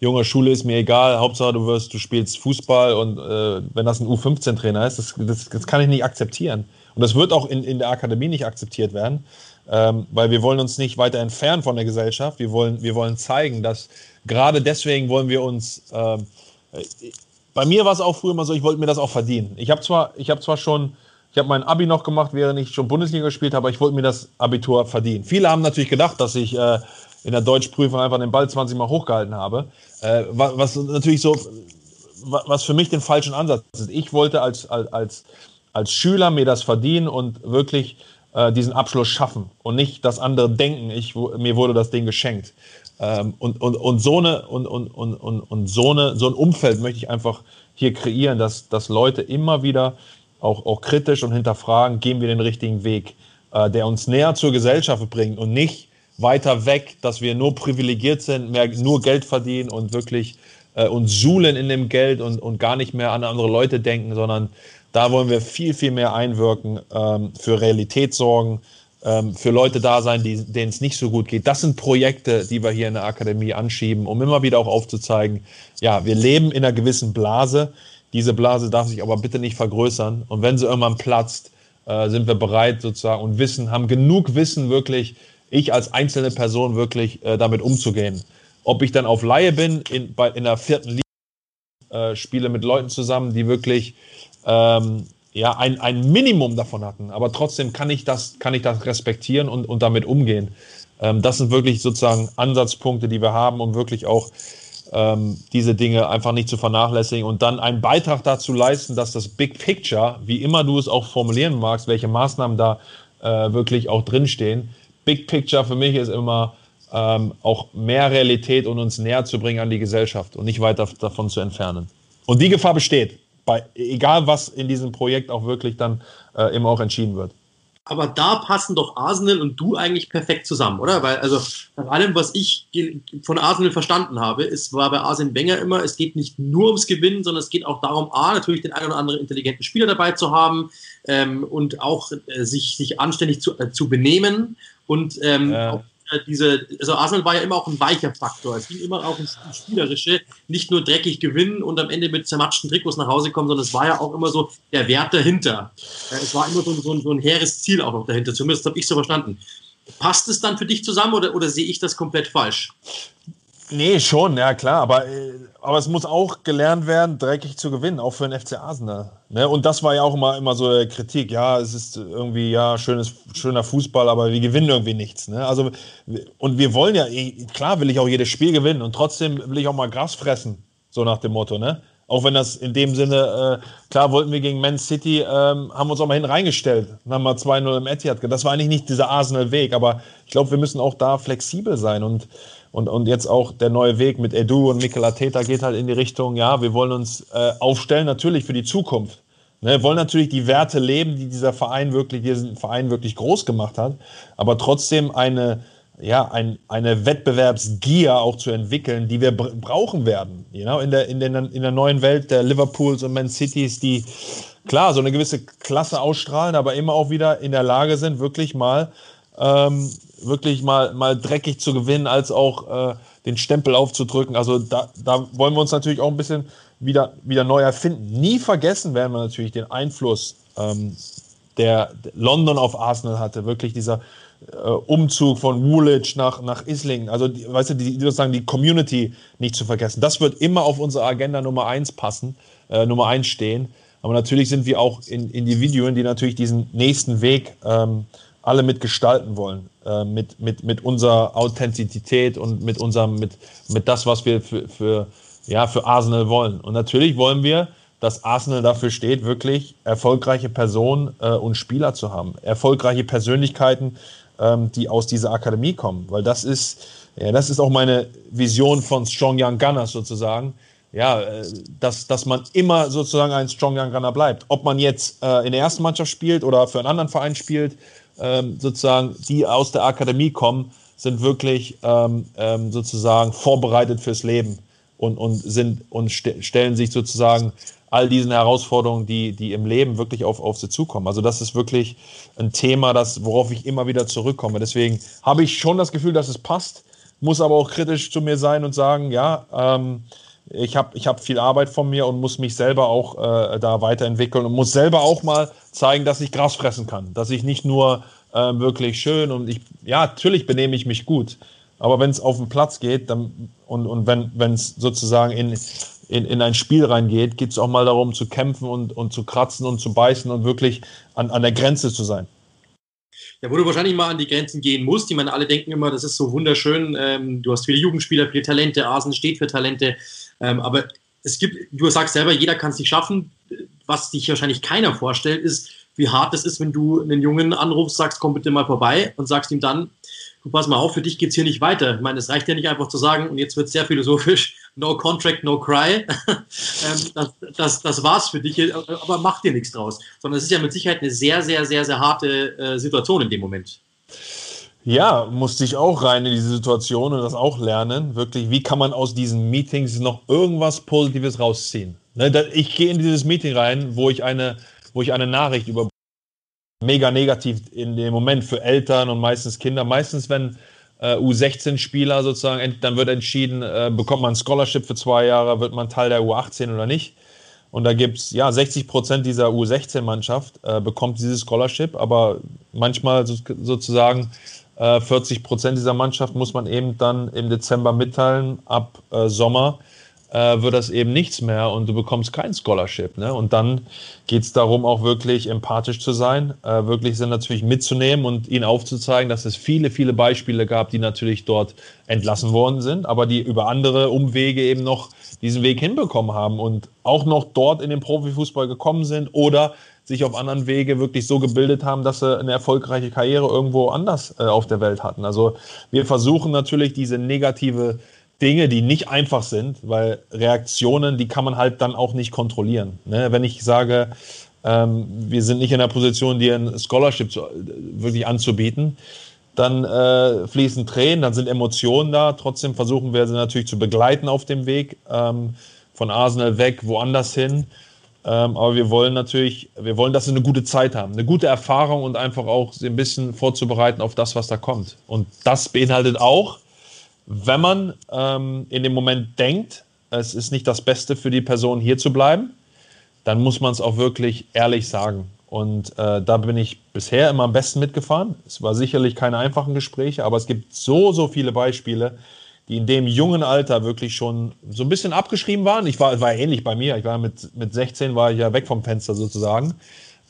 junge Schule ist mir egal, Hauptsache du wirst, du spielst Fußball und äh, wenn das ein U15-Trainer ist, das, das, das, kann ich nicht akzeptieren. Und das wird auch in, in der Akademie nicht akzeptiert werden, ähm, weil wir wollen uns nicht weiter entfernen von der Gesellschaft. Wir wollen, wir wollen zeigen, dass gerade deswegen wollen wir uns. Äh, bei mir war es auch früher immer so, ich wollte mir das auch verdienen. Ich habe zwar, ich habe zwar schon, ich habe mein Abi noch gemacht, während ich schon Bundesliga gespielt habe, aber ich wollte mir das Abitur verdienen. Viele haben natürlich gedacht, dass ich äh, in der Deutschprüfung einfach den Ball 20 Mal hochgehalten habe. Äh, was, was, natürlich so, was für mich den falschen Ansatz ist. Ich wollte als, als, als Schüler mir das verdienen und wirklich äh, diesen Abschluss schaffen und nicht das andere denken, ich, mir wurde das Ding geschenkt. Ähm, und, und, und, so eine, und, und, und, und, und so, eine, so ein Umfeld möchte ich einfach hier kreieren, dass, dass Leute immer wieder auch, auch kritisch und hinterfragen, gehen wir den richtigen Weg, äh, der uns näher zur Gesellschaft bringt und nicht weiter weg, dass wir nur privilegiert sind, mehr, nur Geld verdienen und wirklich äh, uns suhlen in dem Geld und, und gar nicht mehr an andere Leute denken, sondern da wollen wir viel, viel mehr einwirken, ähm, für Realität sorgen, ähm, für Leute da sein, denen es nicht so gut geht. Das sind Projekte, die wir hier in der Akademie anschieben, um immer wieder auch aufzuzeigen, ja, wir leben in einer gewissen Blase. Diese Blase darf sich aber bitte nicht vergrößern. Und wenn sie irgendwann platzt, äh, sind wir bereit sozusagen und wissen, haben genug Wissen wirklich, ich als einzelne Person wirklich äh, damit umzugehen. Ob ich dann auf Laie bin, in, bei, in der vierten Liga, äh, spiele mit Leuten zusammen, die wirklich ähm, ja, ein, ein Minimum davon hatten. Aber trotzdem kann ich das, kann ich das respektieren und, und damit umgehen. Ähm, das sind wirklich sozusagen Ansatzpunkte, die wir haben, um wirklich auch ähm, diese Dinge einfach nicht zu vernachlässigen und dann einen Beitrag dazu leisten, dass das Big Picture, wie immer du es auch formulieren magst, welche Maßnahmen da äh, wirklich auch drinstehen. Big Picture für mich ist immer ähm, auch mehr Realität und uns näher zu bringen an die Gesellschaft und nicht weiter davon zu entfernen. Und die Gefahr besteht, bei, egal was in diesem Projekt auch wirklich dann äh, immer auch entschieden wird. Aber da passen doch Arsenal und du eigentlich perfekt zusammen, oder? Weil, also, nach allem, was ich von Arsenal verstanden habe, es war bei Arsene Wenger immer, es geht nicht nur ums Gewinnen, sondern es geht auch darum, A, natürlich den einen oder anderen intelligenten Spieler dabei zu haben ähm, und auch äh, sich, sich anständig zu, äh, zu benehmen und ähm, ja. auch diese, also Arsenal war ja immer auch ein weicher Faktor. Es ging immer auch ins Spielerische, nicht nur dreckig gewinnen und am Ende mit zermatschten Trikots nach Hause kommen, sondern es war ja auch immer so der Wert dahinter. Äh, es war immer so, so, so ein hehres Ziel auch noch dahinter. Zumindest habe ich so verstanden. Passt es dann für dich zusammen oder, oder sehe ich das komplett falsch? Nee, schon, ja klar. Aber, äh, aber es muss auch gelernt werden, dreckig zu gewinnen, auch für den FC Arsenal. Ne? Und das war ja auch immer, immer so Kritik. Ja, es ist irgendwie, ja, schönes, schöner Fußball, aber wir gewinnen irgendwie nichts. Ne? Also, und wir wollen ja, klar will ich auch jedes Spiel gewinnen und trotzdem will ich auch mal Gras fressen, so nach dem Motto. Ne? Auch wenn das in dem Sinne, äh, klar wollten wir gegen Man City, ähm, haben uns auch mal hin reingestellt. Dann haben wir 2-0 im Etihad. Das war eigentlich nicht dieser Arsenal-Weg, aber ich glaube, wir müssen auch da flexibel sein und und, und jetzt auch der neue Weg mit Edu und Mikel Arteta geht halt in die Richtung, ja, wir wollen uns äh, aufstellen, natürlich für die Zukunft. Ne, wir wollen natürlich die Werte leben, die dieser Verein wirklich, diesen Verein wirklich groß gemacht hat, aber trotzdem eine, ja, ein, eine Wettbewerbsgier auch zu entwickeln, die wir brauchen werden. You know, in, der, in, der, in der neuen Welt der Liverpools und Man Cities, die klar so eine gewisse Klasse ausstrahlen, aber immer auch wieder in der Lage sind, wirklich mal ähm, wirklich mal, mal dreckig zu gewinnen, als auch äh, den Stempel aufzudrücken. Also da, da wollen wir uns natürlich auch ein bisschen wieder, wieder neu erfinden. Nie vergessen werden wir natürlich den Einfluss, ähm, der London auf Arsenal hatte. Wirklich dieser äh, Umzug von Woolwich nach, nach Islingen. Also, die, weißt du, die, sozusagen die Community nicht zu vergessen. Das wird immer auf unsere Agenda Nummer eins passen, äh, Nummer eins stehen. Aber natürlich sind wir auch in Individuen, die natürlich diesen nächsten Weg ähm, alle mitgestalten wollen, äh, mit, mit, mit unserer Authentizität und mit unserem, mit, mit das, was wir für, für, ja, für Arsenal wollen. Und natürlich wollen wir, dass Arsenal dafür steht, wirklich erfolgreiche Personen äh, und Spieler zu haben, erfolgreiche Persönlichkeiten, ähm, die aus dieser Akademie kommen, weil das ist, ja, das ist auch meine Vision von Strong Young Gunners sozusagen, ja, äh, dass, dass man immer sozusagen ein Strong Young Gunner bleibt. Ob man jetzt äh, in der ersten Mannschaft spielt oder für einen anderen Verein spielt, ähm, sozusagen, die aus der Akademie kommen, sind wirklich ähm, ähm, sozusagen vorbereitet fürs Leben und, und, sind, und st stellen sich sozusagen all diesen Herausforderungen, die, die im Leben wirklich auf, auf sie zukommen. Also das ist wirklich ein Thema, das, worauf ich immer wieder zurückkomme. Deswegen habe ich schon das Gefühl, dass es passt, muss aber auch kritisch zu mir sein und sagen, ja, ähm, ich habe ich hab viel Arbeit von mir und muss mich selber auch äh, da weiterentwickeln und muss selber auch mal zeigen, dass ich Gras fressen kann. Dass ich nicht nur äh, wirklich schön und ich, ja, natürlich benehme ich mich gut. Aber wenn es auf den Platz geht dann, und, und wenn es sozusagen in, in, in ein Spiel reingeht, geht es auch mal darum zu kämpfen und, und zu kratzen und zu beißen und wirklich an, an der Grenze zu sein. Ja, wo du wahrscheinlich mal an die Grenzen gehen musst. Ich meine, alle denken immer, das ist so wunderschön. Ähm, du hast viele Jugendspieler, viele Talente, Asen steht für Talente. Ähm, aber es gibt, du sagst selber, jeder kann es nicht schaffen. Was sich wahrscheinlich keiner vorstellt, ist, wie hart es ist, wenn du einen Jungen anrufst, sagst, komm bitte mal vorbei und sagst ihm dann, du pass mal auf, für dich geht es hier nicht weiter. Ich meine, es reicht ja nicht einfach zu sagen, und jetzt wird sehr philosophisch, no contract, no cry. Ähm, das, das, das war's für dich, aber mach dir nichts draus. Sondern es ist ja mit Sicherheit eine sehr, sehr, sehr, sehr harte äh, Situation in dem Moment. Ja, musste ich auch rein in diese Situation und das auch lernen. Wirklich, wie kann man aus diesen Meetings noch irgendwas Positives rausziehen? Ne, ich gehe in dieses Meeting rein, wo ich eine, wo ich eine Nachricht über mega negativ in dem Moment für Eltern und meistens Kinder. Meistens, wenn äh, U16-Spieler sozusagen, dann wird entschieden, äh, bekommt man ein Scholarship für zwei Jahre, wird man Teil der U18 oder nicht. Und da gibt es, ja, 60 Prozent dieser U16-Mannschaft äh, bekommt dieses Scholarship, aber manchmal so, sozusagen Äh, 40 Prozent dieser Mannschaft muss man eben dann im Dezember mitteilen. Ab äh, Sommer äh, wird das eben nichts mehr und du bekommst kein Scholarship. Ne? Und dann geht es darum, auch wirklich empathisch zu sein, äh, wirklich sind natürlich mitzunehmen und ihnen aufzuzeigen, dass es viele, viele Beispiele gab, die natürlich dort entlassen worden sind, aber die über andere Umwege eben noch diesen Weg hinbekommen haben und auch noch dort in den Profifußball gekommen sind oder sich auf anderen Wege wirklich so gebildet haben, dass sie eine erfolgreiche Karriere irgendwo anders äh, auf der Welt hatten. Also wir versuchen natürlich diese negative Dinge, die nicht einfach sind, weil Reaktionen, die kann man halt dann auch nicht kontrollieren. Ne? Wenn ich sage, ähm, wir sind nicht in der Position, dir ein Scholarship zu, wirklich anzubieten, dann äh, fließen Tränen, dann sind Emotionen da. Trotzdem versuchen wir sie natürlich zu begleiten auf dem Weg ähm, von Arsenal weg, woanders hin. Ähm, aber wir wollen natürlich, wir wollen, dass sie eine gute Zeit haben, eine gute Erfahrung und einfach auch sie ein bisschen vorzubereiten auf das, was da kommt. Und das beinhaltet auch, wenn man ähm, in dem Moment denkt, es ist nicht das Beste für die Person hier zu bleiben, dann muss man es auch wirklich ehrlich sagen. Und äh, da bin ich bisher immer am besten mitgefahren. Es war sicherlich keine einfachen Gespräche, aber es gibt so, so viele Beispiele, die in dem jungen Alter wirklich schon so ein bisschen abgeschrieben waren. Ich war, war ähnlich bei mir. Ich war mit, mit 16 war ich ja weg vom Fenster sozusagen.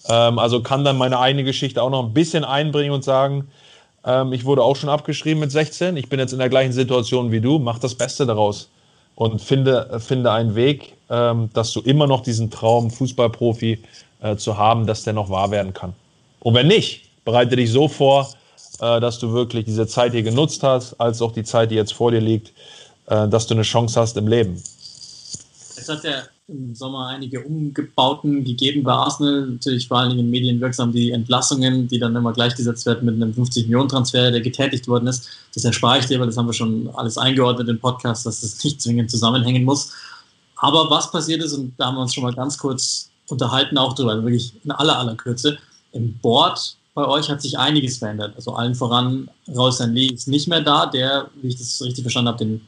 Ähm, also kann dann meine eigene Geschichte auch noch ein bisschen einbringen und sagen, ähm, ich wurde auch schon abgeschrieben mit 16. Ich bin jetzt in der gleichen Situation wie du. Mach das Beste daraus und finde, finde einen Weg, ähm, dass du immer noch diesen Traum, Fußballprofi äh, zu haben, dass der noch wahr werden kann. Und wenn nicht, bereite dich so vor, äh, dass du wirklich diese Zeit hier genutzt hast, als auch die Zeit, die jetzt vor dir liegt, äh, dass du eine Chance hast im Leben. Es hat ja im Sommer einige Umgebauten gegeben bei Arsenal, natürlich vor allen Dingen medienwirksam die Entlassungen, die dann immer gleichgesetzt werden mit einem 50-Millionen-Transfer, der getätigt worden ist. Das erspare ich dir, weil das haben wir schon alles eingeordnet im Podcast, dass das nicht zwingend zusammenhängen muss. Aber was passiert ist, und da haben wir uns schon mal ganz kurz unterhalten auch darüber, also wirklich in aller, aller Kürze, im Board bei euch hat sich einiges verändert. Also allen voran, Raus Lee ist nicht mehr da, der, wie ich das richtig verstanden habe, den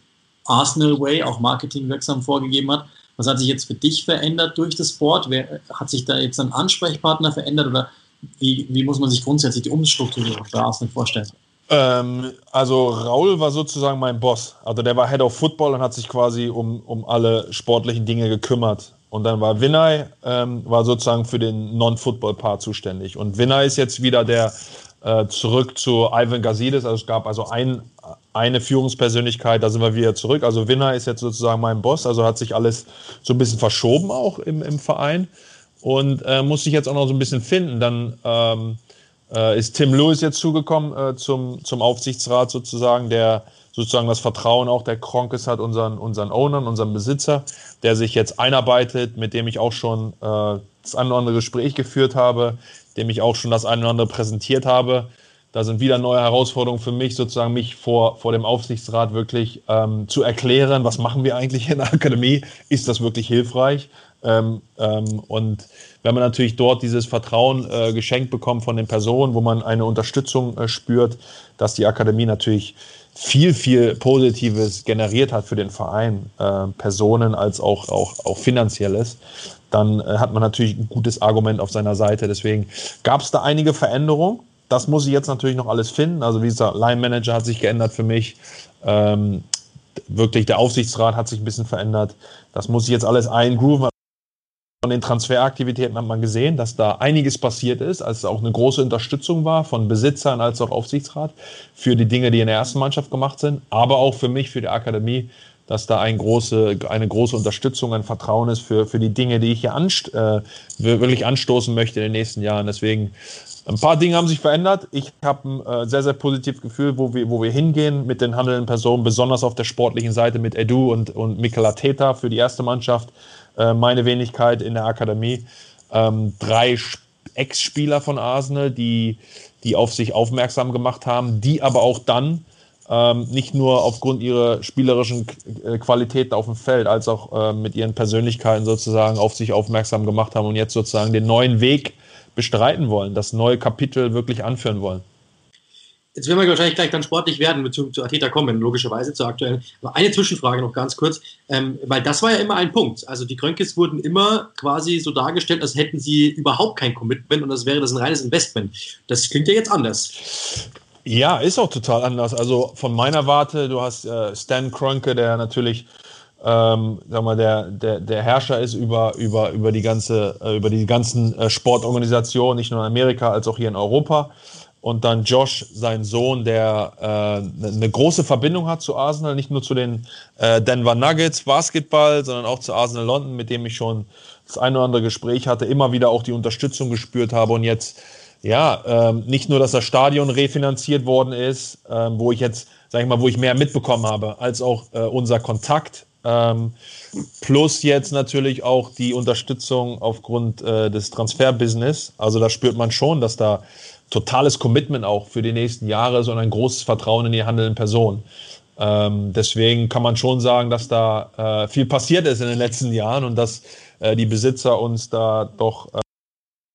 Arsenal Way auch marketingwirksam vorgegeben hat. Was hat sich jetzt für dich verändert durch das Board? Wer, hat sich da jetzt ein Ansprechpartner verändert oder wie, wie muss man sich grundsätzlich die Umstrukturierung bei Arsenal vorstellen? Ähm, also Raul war sozusagen mein Boss. Also der war Head of Football und hat sich quasi um, um alle sportlichen Dinge gekümmert. Und dann war Vinay, ähm, war sozusagen für den Non-Football-Part zuständig. Und Vinay ist jetzt wieder der äh, zurück zu Ivan Gazidis. Also es gab also ein, eine Führungspersönlichkeit, da sind wir wieder zurück. Also Winner ist jetzt sozusagen mein Boss, also hat sich alles so ein bisschen verschoben auch im, im Verein und äh, muss sich jetzt auch noch so ein bisschen finden. Dann ähm, äh, ist Tim Lewis jetzt zugekommen äh, zum, zum Aufsichtsrat sozusagen, der sozusagen das Vertrauen auch der Kronkes hat, unseren, unseren Ownern, unseren Besitzer, der sich jetzt einarbeitet, mit dem ich auch schon äh, das ein oder andere Gespräch geführt habe, dem ich auch schon das eine oder andere präsentiert habe. Da sind wieder neue Herausforderungen für mich, sozusagen mich vor, vor dem Aufsichtsrat wirklich ähm, zu erklären, was machen wir eigentlich in der Akademie? Ist das wirklich hilfreich? Ähm, ähm, und wenn man natürlich dort dieses Vertrauen äh, geschenkt bekommt von den Personen, wo man eine Unterstützung äh, spürt, dass die Akademie natürlich viel, viel Positives generiert hat für den Verein, äh, Personen als auch, auch, auch finanzielles, dann äh, hat man natürlich ein gutes Argument auf seiner Seite. Deswegen gab es da einige Veränderungen. Das muss ich jetzt natürlich noch alles finden. Also wie gesagt, Line Manager hat sich geändert für mich. Ähm, wirklich der Aufsichtsrat hat sich ein bisschen verändert. Das muss ich jetzt alles eingrooven. Von den Transferaktivitäten hat man gesehen, dass da einiges passiert ist, als es auch eine große Unterstützung war von Besitzern als auch Aufsichtsrat für die Dinge, die in der ersten Mannschaft gemacht sind, aber auch für mich, für die Akademie, dass da ein große, eine große Unterstützung, ein Vertrauen ist für, für die Dinge, die ich hier anst äh, wirklich anstoßen möchte in den nächsten Jahren. Deswegen, ein paar Dinge haben sich verändert. Ich habe ein äh, sehr, sehr positives Gefühl, wo wir, wo wir hingehen mit den handelnden Personen, besonders auf der sportlichen Seite mit Edu und, und Mikel Arteta für die erste Mannschaft. Äh, meine Wenigkeit in der Akademie. Ähm, drei Ex-Spieler von Arsenal, die, die auf sich aufmerksam gemacht haben, die aber auch dann ähm, nicht nur aufgrund ihrer spielerischen äh, Qualitäten auf dem Feld, als auch äh, mit ihren Persönlichkeiten sozusagen auf sich aufmerksam gemacht haben und jetzt sozusagen den neuen Weg bestreiten wollen, das neue Kapitel wirklich anführen wollen. Jetzt werden wir wahrscheinlich gleich dann sportlich werden, bezogen zu Ateta kommen, logischerweise zur aktuellen. Aber eine Zwischenfrage noch ganz kurz, ähm, weil das war ja immer ein Punkt. Also die Krönkes wurden immer quasi so dargestellt, als hätten sie überhaupt kein Commitment und das wäre das ein reines Investment. Das klingt ja jetzt anders. Ja, ist auch total anders. Also von meiner Warte, du hast äh, Stan Kroenke, der natürlich ähm, sag mal, der, der, der Herrscher ist über, über, über die ganze, äh, über die ganzen äh, Sportorganisationen, nicht nur in Amerika, als auch hier in Europa. Und dann Josh, sein Sohn, der äh, eine große Verbindung hat zu Arsenal, nicht nur zu den äh, Denver Nuggets Basketball, sondern auch zu Arsenal London, mit dem ich schon das ein oder andere Gespräch hatte, immer wieder auch die Unterstützung gespürt habe und jetzt ja, ähm, nicht nur, dass das Stadion refinanziert worden ist, ähm, wo ich jetzt, sag ich mal, wo ich mehr mitbekommen habe, als auch äh, unser Kontakt. Ähm, plus jetzt natürlich auch die Unterstützung aufgrund äh, des Transferbusiness. Also da spürt man schon, dass da totales Commitment auch für die nächsten Jahre und ein großes Vertrauen in die handelnden Personen. Ähm, deswegen kann man schon sagen, dass da äh, viel passiert ist in den letzten Jahren und dass äh, die Besitzer uns da doch äh,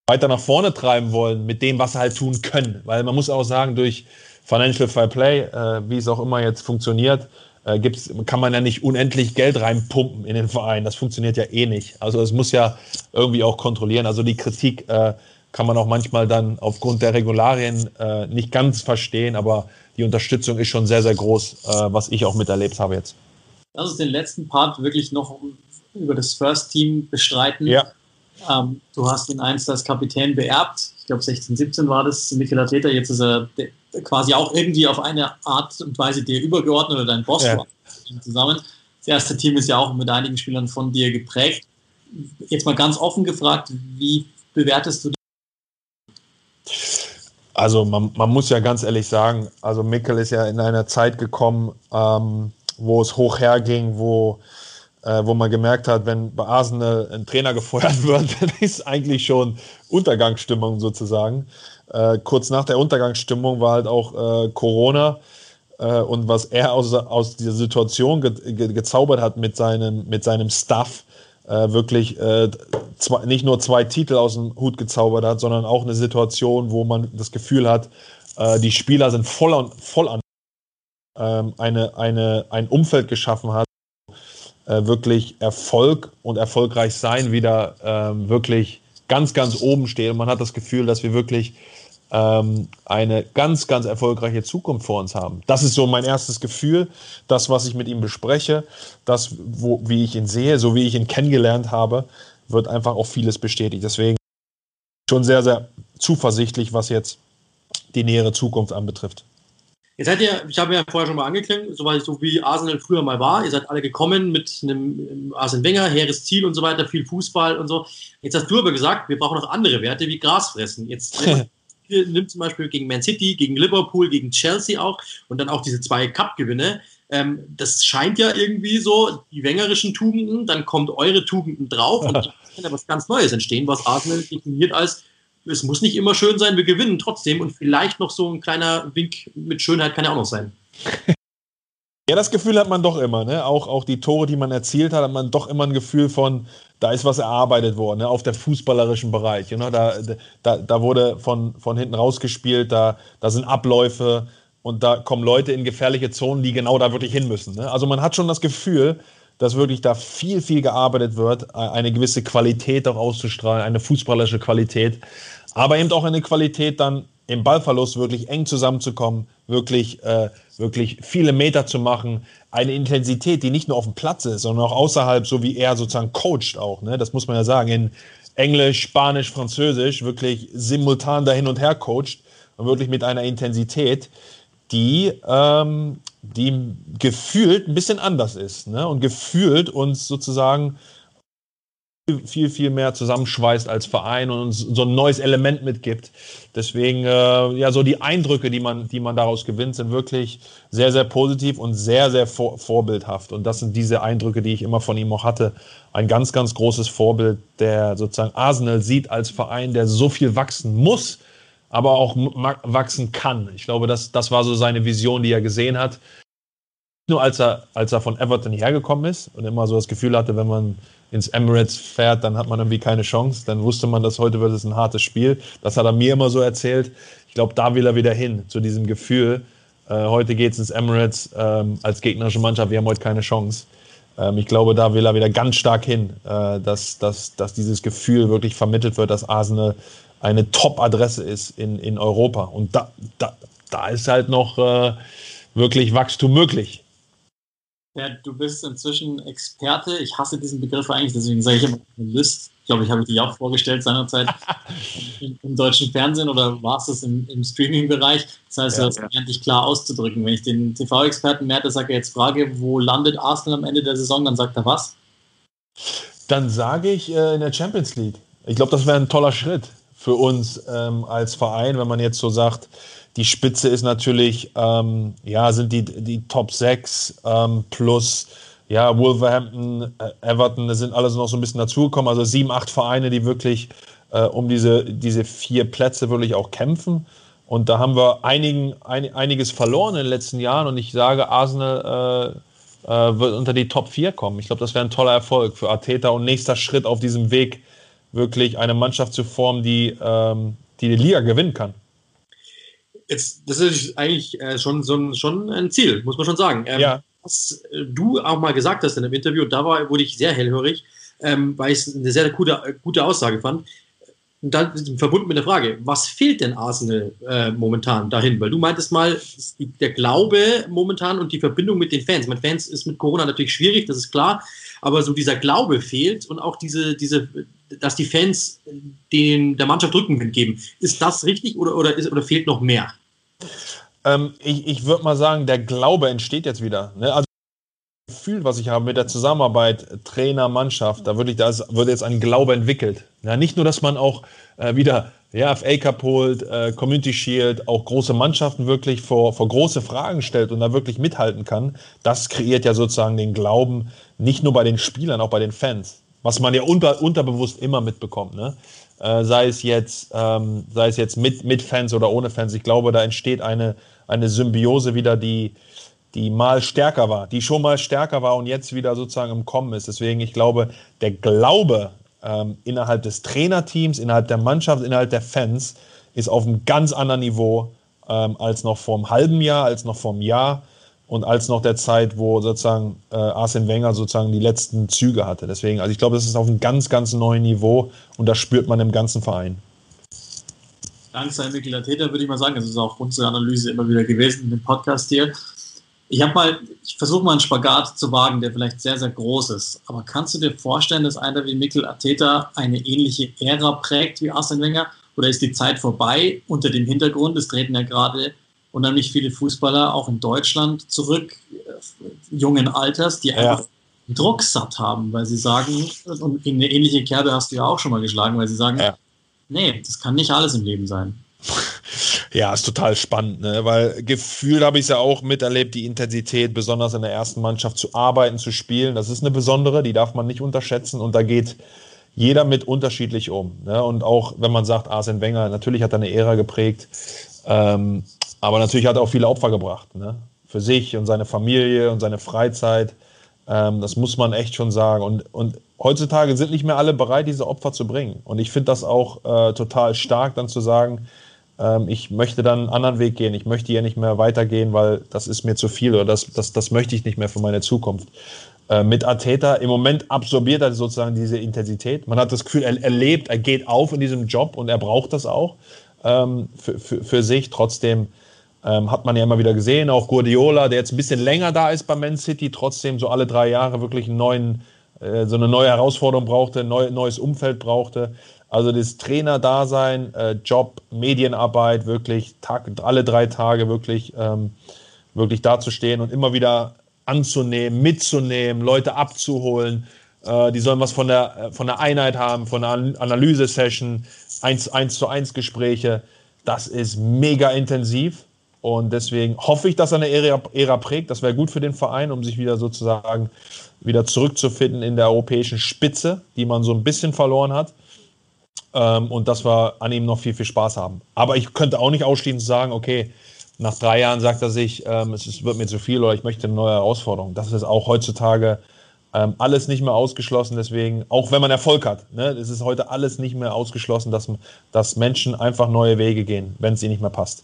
weiter nach vorne treiben wollen mit dem, was sie halt tun können. Weil man muss auch sagen, durch Financial Fair Play, äh, wie es auch immer jetzt funktioniert, äh, gibt's, kann man ja nicht unendlich Geld reinpumpen in den Verein. Das funktioniert ja eh nicht. Also es muss ja irgendwie auch kontrollieren. Also die Kritik äh, kann man auch manchmal dann aufgrund der Regularien äh, nicht ganz verstehen, aber die Unterstützung ist schon sehr, sehr groß, äh, was ich auch miterlebt habe jetzt. Lass uns den letzten Part wirklich noch über das First Team bestreiten. Ja. Ähm, du hast ihn einst als Kapitän beerbt. Ich glaube 16, 17 war das, Mikel Arteta. Jetzt ist er quasi auch irgendwie auf eine Art und Weise dir übergeordnet oder dein Boss ja. zusammen. Das erste Team ist ja auch mit einigen Spielern von dir geprägt. Jetzt mal ganz offen gefragt, wie bewertest du also man, man, muss ja ganz ehrlich sagen, also Mikkel ist ja in einer Zeit gekommen, ähm, wo es hoch herging, wo, äh, wo man gemerkt hat, wenn bei Arsenal ein Trainer gefeuert wird, dann ist eigentlich schon Untergangsstimmung sozusagen. Äh, kurz nach der Untergangsstimmung war halt auch äh, Corona äh, und was er aus, aus dieser Situation ge ge gezaubert hat mit seinem, mit seinem Staff, äh, wirklich äh, zwei, nicht nur zwei Titel aus dem Hut gezaubert hat, sondern auch eine Situation, wo man das Gefühl hat, äh, die Spieler sind voll an, voll an ähm, eine, eine, ein Umfeld geschaffen hat, äh, wirklich Erfolg und erfolgreich sein wieder ähm, wirklich ganz, ganz oben steht. Und man hat das Gefühl, dass wir wirklich ähm, eine ganz, ganz erfolgreiche Zukunft vor uns haben. Das ist so mein erstes Gefühl, das, was ich mit ihm bespreche, das, wo, wie ich ihn sehe, so wie ich ihn kennengelernt habe, wird einfach auch vieles bestätigt. Deswegen schon sehr, sehr zuversichtlich, was jetzt die nähere Zukunft anbetrifft. Jetzt seid ihr, ich habe ja vorher schon mal angeklingt, so, so wie Arsenal früher mal war. Ihr seid alle gekommen mit einem Arsene Wenger, hehres Ziel und so weiter, viel Fußball und so. Jetzt hast du aber gesagt, wir brauchen noch andere Werte wie Gras fressen. Jetzt nimmt zum Beispiel gegen Man City, gegen Liverpool, gegen Chelsea auch und dann auch diese zwei Cup-Gewinne. Ähm, das scheint ja irgendwie so die wengerischen Tugenden, dann kommt eure Tugenden drauf und dann kann ja was ganz Neues entstehen, was Arsenal definiert als es muss nicht immer schön sein, wir gewinnen trotzdem und vielleicht noch so ein kleiner Wink mit Schönheit kann ja auch noch sein. Ja, das Gefühl hat man doch immer. Ne? Auch, auch die Tore, die man erzielt hat, hat man doch immer ein Gefühl von, da ist was erarbeitet worden, ne? auf der fußballerischen Bereich. Ne? Da, da, da wurde von, von hinten rausgespielt, da, da sind Abläufe und da kommen Leute in gefährliche Zonen, die genau da wirklich hin müssen. Ne? Also man hat schon das Gefühl, dass wirklich da viel, viel gearbeitet wird, eine gewisse Qualität auch auszustrahlen, eine fußballerische Qualität, aber eben auch eine Qualität dann im Ballverlust wirklich eng zusammenzukommen, wirklich, äh, wirklich viele Meter zu machen, eine Intensität, die nicht nur auf dem Platz ist, sondern auch außerhalb, so wie er sozusagen coacht auch. Ne? Das muss man ja sagen, in Englisch, Spanisch, Französisch wirklich simultan da hin und her coacht und wirklich mit einer Intensität, die, ähm, die gefühlt ein bisschen anders ist ne? und gefühlt uns sozusagen viel, viel mehr zusammenschweißt als Verein und uns so ein neues Element mitgibt. Deswegen, äh, ja, so die Eindrücke, die man, die man daraus gewinnt, sind wirklich sehr, sehr positiv und sehr, sehr vor, vorbildhaft. Und das sind diese Eindrücke, die ich immer von ihm auch hatte. Ein ganz, ganz großes Vorbild, der sozusagen Arsenal sieht als Verein, der so viel wachsen muss, aber auch wachsen kann. Ich glaube, das, das war so seine Vision, die er gesehen hat. Nur als er, als er von Everton hergekommen ist und immer so das Gefühl hatte, wenn man ins Emirates fährt, dann hat man irgendwie keine Chance. Dann wusste man, dass heute wird es ein hartes Spiel. Das hat er mir immer so erzählt. Ich glaube, da will er wieder hin, zu diesem Gefühl. Äh, heute geht es ins Emirates ähm, als gegnerische Mannschaft. Wir haben heute keine Chance. Ähm, ich glaube, da will er wieder ganz stark hin, äh, dass, dass, dass dieses Gefühl wirklich vermittelt wird, dass Arsenal eine Top-Adresse ist in, in Europa. Und da, da, da ist halt noch äh, wirklich Wachstum möglich. Ja, du bist inzwischen Experte. Ich hasse diesen Begriff eigentlich, deswegen sage ich immer Analyst. Ich glaube, ich habe dich auch vorgestellt seinerzeit im, im, deutschen Fernsehen oder warst es im, im Streaming-Bereich. Das heißt, ja, du hast ja. endlich klar auszudrücken. Wenn ich den TV-Experten Mertesacker jetzt frage, wo landet Arsenal am Ende der Saison, dann sagt er was? Dann sage ich äh, in der Champions League. Ich glaube, das wäre ein toller Schritt für uns ähm, als Verein, wenn man jetzt so sagt, die Spitze ist natürlich, ähm, ja, sind die, die Top 6 ähm, plus ja, Wolverhampton, äh, Everton, das sind alles noch so ein bisschen dazugekommen. Also sieben, acht Vereine, die wirklich äh, um diese, diese vier Plätze wirklich auch kämpfen. Und da haben wir einigen, ein, einiges verloren in den letzten Jahren. Und ich sage, Arsenal äh, äh, wird unter die Top 4 kommen. Ich glaube, das wäre ein toller Erfolg für Arteta und nächster Schritt auf diesem Weg, wirklich eine Mannschaft zu formen, die ähm, die, die Liga gewinnen kann. Jetzt, das ist eigentlich äh, schon, ein, schon ein Ziel, muss man schon sagen. Ähm, ja. Was äh, du auch mal gesagt hast in einem Interview, da war, wurde ich sehr hellhörig, ähm, weil ich es eine sehr gute, gute Aussage fand. Und dann verbunden mit der Frage, was fehlt denn Arsenal äh, momentan dahin? Weil du meintest mal, der Glaube momentan und die Verbindung mit den Fans. Mit Fans ist mit Corona natürlich schwierig, das ist klar, aber so dieser Glaube fehlt und auch diese, diese dass die Fans den, der Mannschaft Rückenwind geben. Ist das richtig oder, oder, ist, oder fehlt noch mehr? Ähm, ich ich würde mal sagen, der Glaube entsteht jetzt wieder. Ne? Also das Gefühl, was ich habe mit der Zusammenarbeit Trainer, Mannschaft, da würde ich, da wird jetzt ein Glaube entwickelt. Ja, nicht nur, dass man auch äh, wieder ja, FA Cup holt, äh, Community Shield, auch große Mannschaften wirklich vor, vor große Fragen stellt und da wirklich mithalten kann. Das kreiert ja sozusagen den Glauben, nicht nur bei den Spielern, auch bei den Fans. Was man ja unter, unterbewusst immer mitbekommt. Ne? Äh, sei es jetzt, ähm, sei es jetzt mit, mit Fans oder ohne Fans. Ich glaube, da entsteht eine, eine Symbiose wieder, die, die mal stärker war, die schon mal stärker war und jetzt wieder sozusagen im Kommen ist. Deswegen, ich glaube, der Glaube ähm, innerhalb des Trainerteams, innerhalb der Mannschaft, innerhalb der Fans ist auf einem ganz anderen Niveau ähm, als noch vor einem halben Jahr, als noch vor einem Jahr und als noch der Zeit, wo sozusagen äh, Arsene Wenger sozusagen die letzten Züge hatte. Deswegen, also ich glaube, das ist auf einem ganz, ganz neuen Niveau und das spürt man im ganzen Verein. Sein Mikkel Arteta würde ich mal sagen, das ist auch unsere Analyse immer wieder gewesen dem Podcast hier. Ich habe mal, ich versuche mal einen Spagat zu wagen, der vielleicht sehr, sehr groß ist. Aber kannst du dir vorstellen, dass einer wie Mikkel Arteta eine ähnliche Ära prägt wie Arsene Wenger? Oder ist die Zeit vorbei unter dem Hintergrund? Es treten ja gerade unheimlich viele Fußballer auch in Deutschland zurück, äh, jungen Alters, die einfach ja. Druck satt haben, weil sie sagen, und in eine ähnliche Kerbe hast du ja auch schon mal geschlagen, weil sie sagen, ja. nee, das kann nicht alles im Leben sein. Ja, ist total spannend, ne? weil gefühlt habe ich es ja auch miterlebt, die Intensität, besonders in der ersten Mannschaft zu arbeiten, zu spielen. Das ist eine besondere, die darf man nicht unterschätzen und da geht jeder mit unterschiedlich um. Ne? Und auch wenn man sagt, Arsene Wenger, natürlich hat er eine Ära geprägt, ähm, aber natürlich hat er auch viele Opfer gebracht. Ne? Für sich und seine Familie und seine Freizeit. Ähm, das muss man echt schon sagen. Und, und heutzutage sind nicht mehr alle bereit, diese Opfer zu bringen. Und ich finde das auch äh, total stark, dann zu sagen, ähm, ich möchte dann einen anderen Weg gehen. Ich möchte hier nicht mehr weitergehen, weil das ist mir zu viel oder das, das, das möchte ich nicht mehr für meine Zukunft. Äh, mit Arteta im Moment absorbiert er sozusagen diese Intensität. Man hat das Gefühl, er, er lebt, er geht auf in diesem Job und er braucht das auch ähm, für, für, für sich. Trotzdem ähm, hat man ja immer wieder gesehen, auch Guardiola, der jetzt ein bisschen länger da ist bei Man City, trotzdem so alle drei Jahre wirklich einen neuen, äh, so eine neue Herausforderung brauchte, ein neu, neues Umfeld brauchte. Also das Trainerdasein, äh, Job, Medienarbeit, wirklich Tag, alle drei Tage wirklich, ähm, wirklich dazustehen und immer wieder anzunehmen, mitzunehmen, Leute abzuholen. Äh, die sollen was von der, äh, von der Einheit haben, von der Analyse-Session, eins, eins zu eins Gespräche. Das ist mega intensiv. Und deswegen hoffe ich, dass er eine Ära, Ära prägt. Das wäre gut für den Verein, um sich wieder sozusagen wieder zurückzufinden in der europäischen Spitze, die man so ein bisschen verloren hat. Ähm, und dass wir an ihm noch viel, viel Spaß haben. Aber ich könnte auch nicht ausschließend sagen, okay, nach drei Jahren sagt er sich, ähm, es wird mir zu viel oder ich möchte eine neue Herausforderung. Das ist auch heutzutage ähm, alles nicht mehr ausgeschlossen. Deswegen, auch wenn man Erfolg hat, ne, es ist heute alles nicht mehr ausgeschlossen, dass, dass Menschen einfach neue Wege gehen, wenn es ihnen nicht mehr passt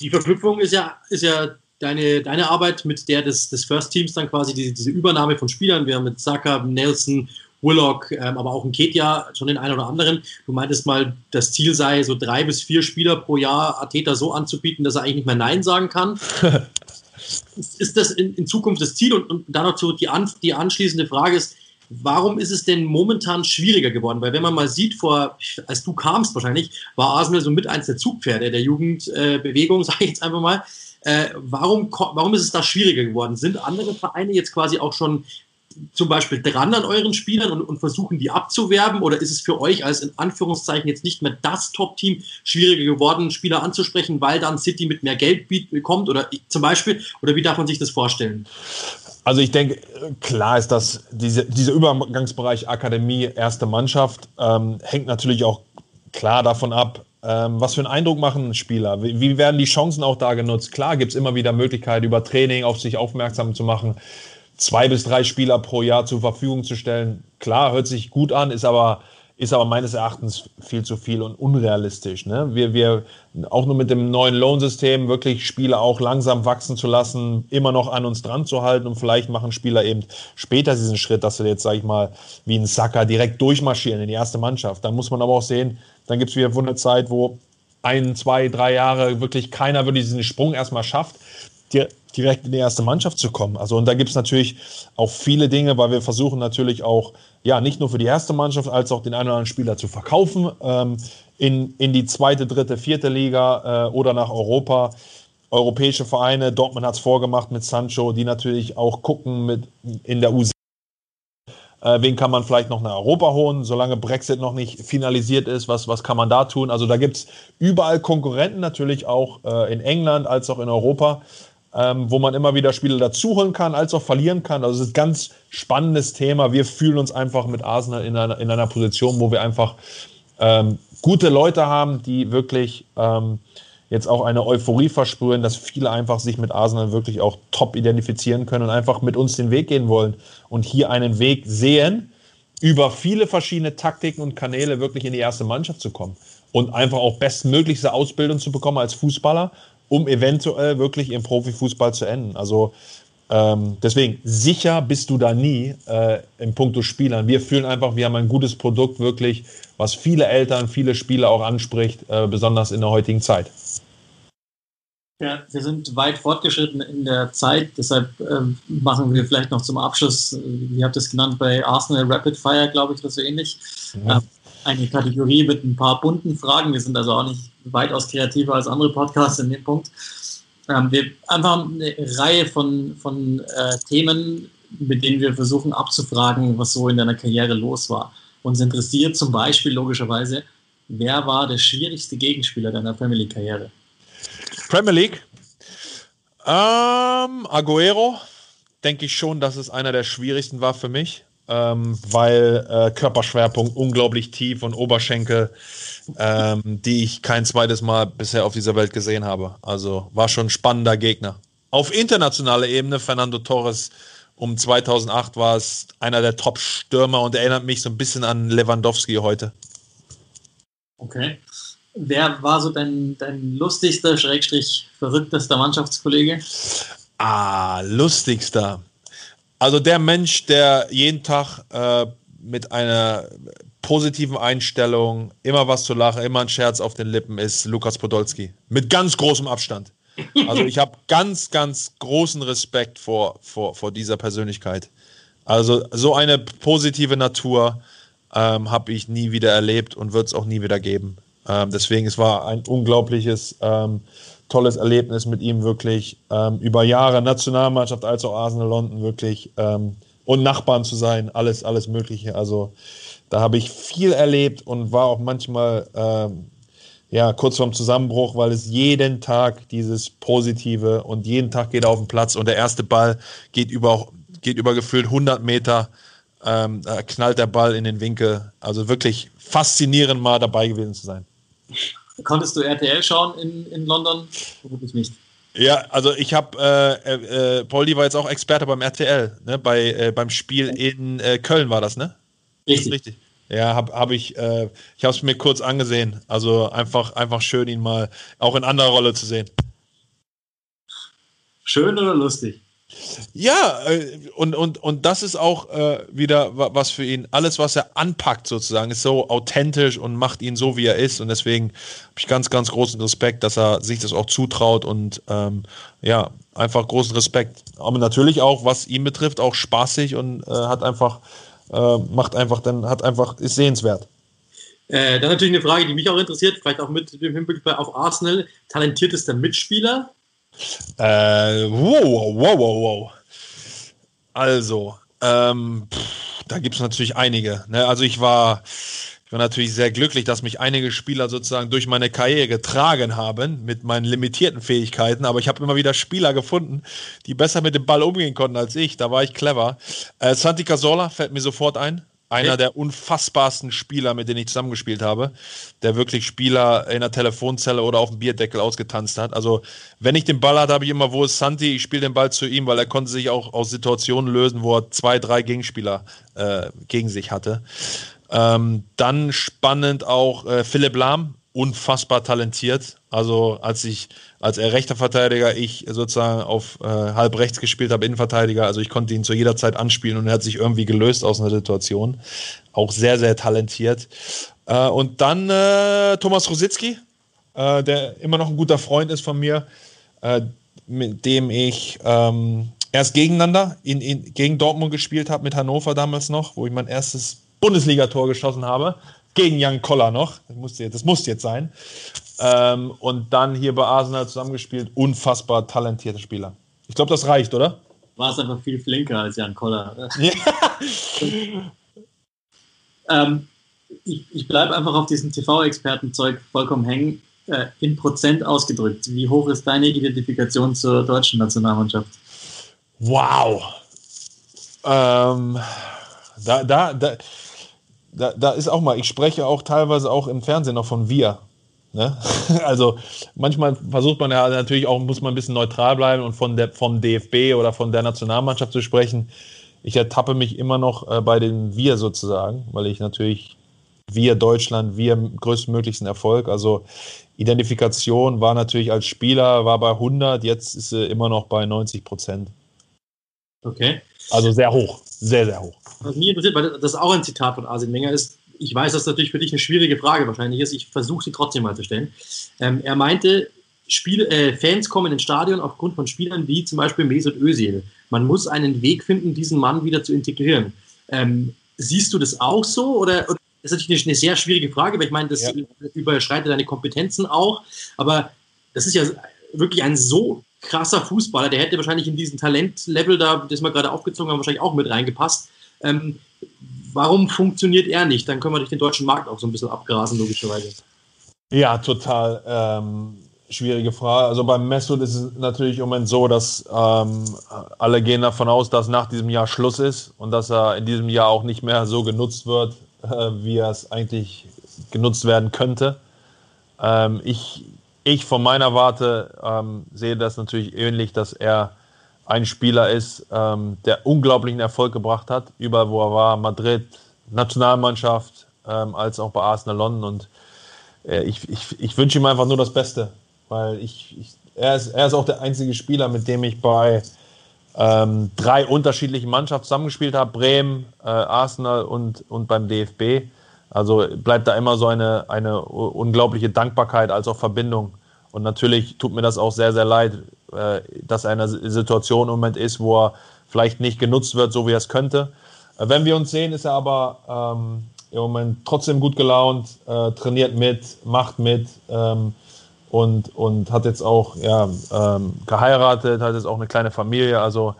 die Verknüpfung ist ja, ist ja deine, deine Arbeit mit der des, des First Teams dann quasi diese, diese Übernahme von Spielern. Wir haben mit Saka, Nelson, Willock, ähm, aber auch ein Ketja, schon den einen oder anderen. Du meintest mal, das Ziel sei, so drei bis vier Spieler pro Jahr Ateta so anzubieten, dass er eigentlich nicht mehr Nein sagen kann. ist das in, in, Zukunft das Ziel? Und, und dann noch die, an, die anschließende Frage ist, warum ist es denn momentan schwieriger geworden? Weil wenn man mal sieht, vor, als du kamst wahrscheinlich, war Arsenal so mit eins der Zugpferde der Jugendbewegung, äh, sage ich jetzt einfach mal. Äh, warum, warum ist es da schwieriger geworden? Sind andere Vereine jetzt quasi auch schon zum Beispiel dran an euren Spielern und, und, versuchen die abzuwerben? Oder ist es für euch als in Anführungszeichen jetzt nicht mehr das Top-Team schwieriger geworden, Spieler anzusprechen, weil dann City mit mehr Geld bekommt? Oder zum Beispiel, oder wie darf man sich das vorstellen? Also ich denke, klar ist das, diese, dieser Übergangsbereich Akademie, erste Mannschaft, ähm, hängt natürlich auch klar davon ab, ähm, was für einen Eindruck machen Spieler? Wie, wie, werden die Chancen auch da genutzt? Klar gibt es immer wieder Möglichkeiten, über Training auf sich aufmerksam zu machen zwei bis drei Spieler pro Jahr zur Verfügung zu stellen. Klar, hört sich gut an, ist aber, ist aber meines Erachtens viel zu viel und unrealistisch. Ne? Wir, wir auch nur mit dem neuen Loan-System wirklich Spieler auch langsam wachsen zu lassen, immer noch an uns dran zu halten und vielleicht machen Spieler eben später diesen Schritt, dass sie jetzt, sag ich mal, wie ein Sacker direkt durchmarschieren in die erste Mannschaft. Dann muss man aber auch sehen, dann gibt es wieder eine Zeit, wo ein, zwei, drei Jahre wirklich keiner wirklich diesen Sprung erstmal schafft direkt in die erste Mannschaft zu kommen. Also und da gibt es natürlich auch viele Dinge, weil wir versuchen natürlich auch, ja, nicht nur für die erste Mannschaft, als auch den einen oder anderen Spieler zu verkaufen ähm, in, in die zweite, dritte, vierte Liga äh, oder nach Europa. Europäische Vereine, Dortmund hat es vorgemacht mit Sancho, die natürlich auch gucken mit in der U7. Äh, wen kann man vielleicht noch nach Europa holen, solange Brexit noch nicht finalisiert ist? Was, was kann man da tun? Also da gibt es überall Konkurrenten, natürlich auch äh, in England als auch in Europa ähm, wo man immer wieder Spiele dazuholen kann, als auch verlieren kann. Also es ist ein ganz spannendes Thema. Wir fühlen uns einfach mit Arsenal in einer, in einer Position, wo wir einfach ähm, gute Leute haben, die wirklich ähm, jetzt auch eine Euphorie versprühen, dass viele einfach sich mit Arsenal wirklich auch top identifizieren können und einfach mit uns den Weg gehen wollen und hier einen Weg sehen, über viele verschiedene Taktiken und Kanäle wirklich in die erste Mannschaft zu kommen und einfach auch bestmöglichste Ausbildung zu bekommen als Fußballer um eventuell wirklich im Profifußball zu enden. Also ähm, deswegen, sicher bist du da nie äh, im Punkto Spielern. Wir fühlen einfach, wir haben ein gutes Produkt wirklich, was viele Eltern, viele Spieler auch anspricht, äh, besonders in der heutigen Zeit. Ja, wir sind weit fortgeschritten in der Zeit, deshalb ähm, machen wir vielleicht noch zum Abschluss, äh, wie habt ihr es genannt, bei Arsenal Rapid Fire, glaube ich, oder so ähnlich. Mhm. Ähm, eine Kategorie mit ein paar bunten Fragen. Wir sind also auch nicht weitaus kreativer als andere Podcasts in dem Punkt. Ähm, wir einfach eine Reihe von, von äh, Themen, mit denen wir versuchen abzufragen, was so in deiner Karriere los war. Uns interessiert zum Beispiel logischerweise, wer war der schwierigste Gegenspieler deiner Premier League-Karriere? Premier League? Ähm, Aguero, denke ich schon, dass es einer der schwierigsten war für mich ähm, weil äh, Körperschwerpunkt unglaublich tief und Oberschenkel, ähm, die ich kein zweites Mal bisher auf dieser Welt gesehen habe. Also war schon ein spannender Gegner. Auf internationaler Ebene, Fernando Torres um 2008 war es einer der Top-Stürmer und erinnert mich so ein bisschen an Lewandowski heute. Okay. Wer war so dein, dein lustigster, schrägstrich verrücktester Mannschaftskollege? Ah, lustigster. Also der Mensch, der jeden Tag äh, mit einer positiven Einstellung, immer was zu lachen, immer ein Scherz auf den Lippen ist Lukas Podolski. Mit ganz großem Abstand. Also ich habe ganz, ganz großen Respekt vor, vor, vor dieser Persönlichkeit. Also so eine positive Natur ähm, habe ich nie wieder erlebt und wird es auch nie wieder geben. Ähm, deswegen, es war ein unglaubliches ähm, tolles Erlebnis mit ihm wirklich ähm, über Jahre Nationalmannschaft als auch Arsenal London wirklich ähm, und Nachbarn zu sein, alles, alles Mögliche. Also da habe ich viel erlebt und war auch manchmal ähm, ja, kurz vorm Zusammenbruch, weil es jeden Tag dieses Positive und jeden Tag geht er auf den Platz und der erste Ball geht über, geht über gefühlt 100 Meter, ähm, knallt der Ball in den Winkel. Also wirklich faszinierend mal dabei gewesen zu sein. Konntest du RTL schauen in, in London? Vermutlich nicht. Ja, also ich habe, äh, äh, äh, Poldi war jetzt auch Experte beim RTL, ne? Bei, äh, beim Spiel in äh, Köln war das, ne? Richtig. Das richtig. Ja, habe hab ich, äh, ich habe es mir kurz angesehen. Also einfach, einfach schön, ihn mal auch in anderer Rolle zu sehen. Schön oder lustig? Ja, äh, und, und, und das ist auch äh, wieder was für ihn. Alles, was er anpackt, sozusagen, ist so authentisch und macht ihn so, wie er ist. Und deswegen habe ich ganz, ganz großen Respekt, dass er sich das auch zutraut und ähm, ja, einfach großen Respekt. Aber natürlich auch, was ihn betrifft, auch spaßig und äh, hat einfach, äh, macht einfach, dann hat einfach, ist sehenswert. Äh, dann natürlich eine Frage, die mich auch interessiert, vielleicht auch mit dem Hinblick auf Arsenal. Talentiertester Mitspieler? Äh, wow, wow, wow, wow. Also, ähm, pff, da gibt es natürlich einige. Ne? Also ich war, ich war natürlich sehr glücklich, dass mich einige Spieler sozusagen durch meine Karriere getragen haben mit meinen limitierten Fähigkeiten. Aber ich habe immer wieder Spieler gefunden, die besser mit dem Ball umgehen konnten als ich. Da war ich clever. Äh, Santi Casola fällt mir sofort ein. Einer der unfassbarsten Spieler, mit denen ich zusammengespielt habe, der wirklich Spieler in der Telefonzelle oder auf dem Bierdeckel ausgetanzt hat. Also, wenn ich den Ball hatte, habe ich immer, wo ist Santi? Ich spiele den Ball zu ihm, weil er konnte sich auch aus Situationen lösen, wo er zwei, drei Gegenspieler äh, gegen sich hatte. Ähm, dann spannend auch äh, Philipp Lahm, unfassbar talentiert. Also als ich, als er rechter Verteidiger, ich sozusagen auf äh, halb rechts gespielt habe, Innenverteidiger, also ich konnte ihn zu jeder Zeit anspielen und er hat sich irgendwie gelöst aus einer Situation. Auch sehr, sehr talentiert. Äh, und dann äh, Thomas Rositzky, äh, der immer noch ein guter Freund ist von mir, äh, mit dem ich ähm, erst gegeneinander in, in, gegen Dortmund gespielt habe, mit Hannover damals noch, wo ich mein erstes Bundesligator geschossen habe gegen Jan Koller noch. Das musste jetzt, das musste jetzt sein. Ähm, und dann hier bei Arsenal zusammengespielt. Unfassbar talentierter Spieler. Ich glaube, das reicht, oder? War es einfach viel flinker als Jan Koller. Ja. ähm, ich, ich bleibe einfach auf diesem TV-Expertenzeug vollkommen hängen. Äh, in Prozent ausgedrückt, wie hoch ist deine Identifikation zur deutschen Nationalmannschaft? Wow. Ähm, da, da, da, da, da ist auch mal, ich spreche auch teilweise auch im Fernsehen noch von wir. Ne? Also manchmal versucht man ja natürlich auch, muss man ein bisschen neutral bleiben und von der, vom DFB oder von der Nationalmannschaft zu sprechen. Ich ertappe mich immer noch äh, bei den Wir sozusagen, weil ich natürlich wir Deutschland, wir größtmöglichsten Erfolg. Also Identifikation war natürlich als Spieler, war bei 100, jetzt ist sie immer noch bei 90 Prozent. Okay. Also sehr hoch, sehr, sehr hoch. Was mich interessiert, weil das auch ein Zitat von Arsene Wenger ist, ich weiß, dass das natürlich für dich eine schwierige Frage wahrscheinlich ist, ich versuche sie trotzdem mal zu stellen. Ähm, er meinte, Spiel, äh, Fans kommen ins Stadion aufgrund von Spielern wie zum Beispiel Mesut Özil. Man muss einen Weg finden, diesen Mann wieder zu integrieren. Ähm, siehst du das auch so oder, oder das ist natürlich eine, sehr schwierige Frage, weil ich meine, das ja. überschreitet deine Kompetenzen auch, aber das ist ja wirklich ein so krasser Fußballer, der hätte wahrscheinlich in diesen Talentlevel da, das wir gerade aufgezogen haben, wahrscheinlich auch mit reingepasst. Ähm, warum funktioniert er nicht? Dann können wir durch den deutschen Markt auch so ein bisschen abgrasen, logischerweise. Ja, total. Ähm, schwierige Frage. Also beim Mesut ist es natürlich im Moment so, dass ähm, alle gehen davon aus, dass nach diesem Jahr Schluss ist und dass er in diesem Jahr auch nicht mehr so genutzt wird, äh, wie er es eigentlich genutzt werden könnte. Ähm, ich, ich von meiner Warte ähm, sehe das natürlich ähnlich, dass er ein Spieler ist, ähm, der unglaublichen Erfolg gebracht hat, überall wo er war, Madrid, Nationalmannschaft, ähm, als auch bei Arsenal London. Und äh, ich, ich, ich wünsche ihm einfach nur das Beste, weil ich, ich, er, ist, er ist auch der einzige Spieler, mit dem ich bei ähm, drei unterschiedlichen Mannschaften zusammengespielt habe, Bremen, äh, Arsenal und, und beim DFB. Also bleibt da immer so eine, eine unglaubliche Dankbarkeit als auch Verbindung. Und natürlich tut mir das auch sehr, sehr leid, äh, dass er Situation im Moment ist, wo er vielleicht nicht genutzt wird, so wie er es könnte. Äh, wenn wir uns sehen, ist er aber ähm, im Moment trotzdem gut gelaunt, äh, trainiert mit, macht mit ähm, und, und hat jetzt auch ja, ähm, geheiratet, hat jetzt auch eine kleine Familie. Also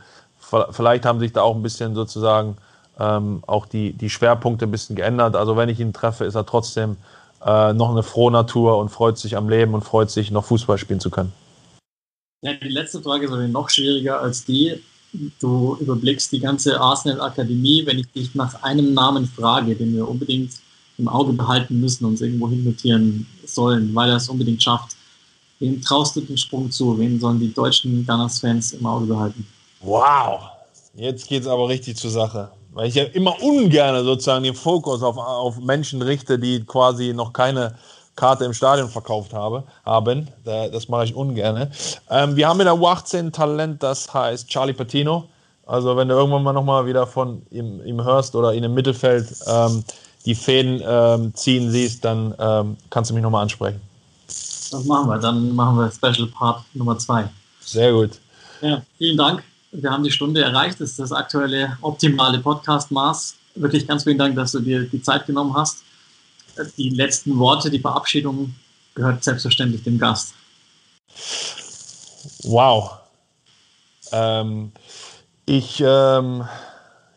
vielleicht haben sich da auch ein bisschen sozusagen ähm, auch die, die Schwerpunkte ein bisschen geändert. Also wenn ich ihn treffe, ist er trotzdem äh, noch eine frohe Natur und freut sich am Leben und freut sich, noch Fußball spielen zu können. Ja, die letzte Frage ist noch schwieriger als die. Du überblickst die ganze Arsenal-Akademie. Wenn ich dich nach einem Namen frage, den wir unbedingt im Auge behalten müssen und irgendwo hin notieren sollen, weil er es unbedingt schafft, wem traust du den Sprung zu? Wen sollen die deutschen Gunners-Fans im Auge behalten? Wow, jetzt geht es aber richtig zur Sache. Weil ich ja immer ungern sozusagen den Fokus auf, auf Menschen richte, die quasi noch keine Karte im Stadion verkauft habe, haben. Das mache ich ungern. Ähm, wir haben in der U18 Talent, das heißt Charlie Patino. Also wenn du irgendwann mal nochmal wieder von ihm, ihm, hörst oder ihn im Mittelfeld ähm, die Fäden ähm, ziehen siehst, dann ähm, kannst du mich nochmal ansprechen. Das machen wir. Dann machen wir Special Part Nummer zwei. Sehr gut. Ja, vielen Dank. Wir haben die Stunde erreicht. Das ist das aktuelle optimale Podcast-Maß. Wirklich ganz vielen Dank, dass du dir die Zeit genommen hast. Die letzten Worte, die Verabschiedung gehört selbstverständlich dem Gast. Wow. Ähm, ich ähm,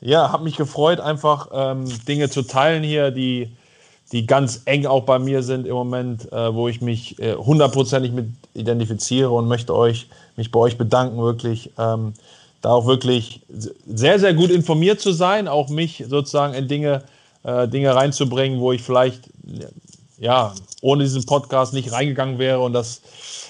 ja, habe mich gefreut, einfach ähm, Dinge zu teilen hier, die, die ganz eng auch bei mir sind im Moment, äh, wo ich mich äh, hundertprozentig mit identifiziere und möchte euch, mich bei euch bedanken, wirklich. Ähm, da auch wirklich sehr, sehr gut informiert zu sein, auch mich sozusagen in Dinge, äh, Dinge reinzubringen, wo ich vielleicht ja, ohne diesen Podcast nicht reingegangen wäre. Und das,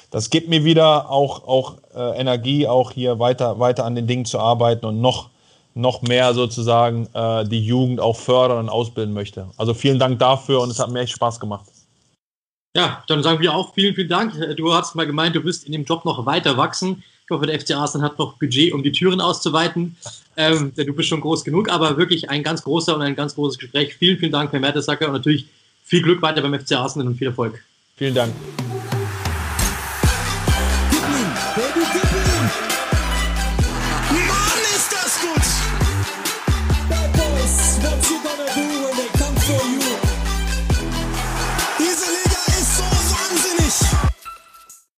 das gibt mir wieder auch, auch äh, Energie, auch hier weiter, weiter an den Dingen zu arbeiten und noch, noch mehr sozusagen äh, die Jugend auch fördern und ausbilden möchte. Also vielen Dank dafür und es hat mir echt Spaß gemacht. Ja, dann sagen wir auch vielen, vielen Dank. Du hast mal gemeint, du wirst in dem Job noch weiter wachsen. Ich hoffe, der FC Arsenal hat noch Budget, um die Türen auszuweiten. Ähm, denn du bist schon groß genug, aber wirklich ein ganz großer und ein ganz großes Gespräch. Vielen, vielen Dank, Herr Mertesacker, und natürlich viel Glück weiter beim FC Arsenal und viel Erfolg. Vielen Dank.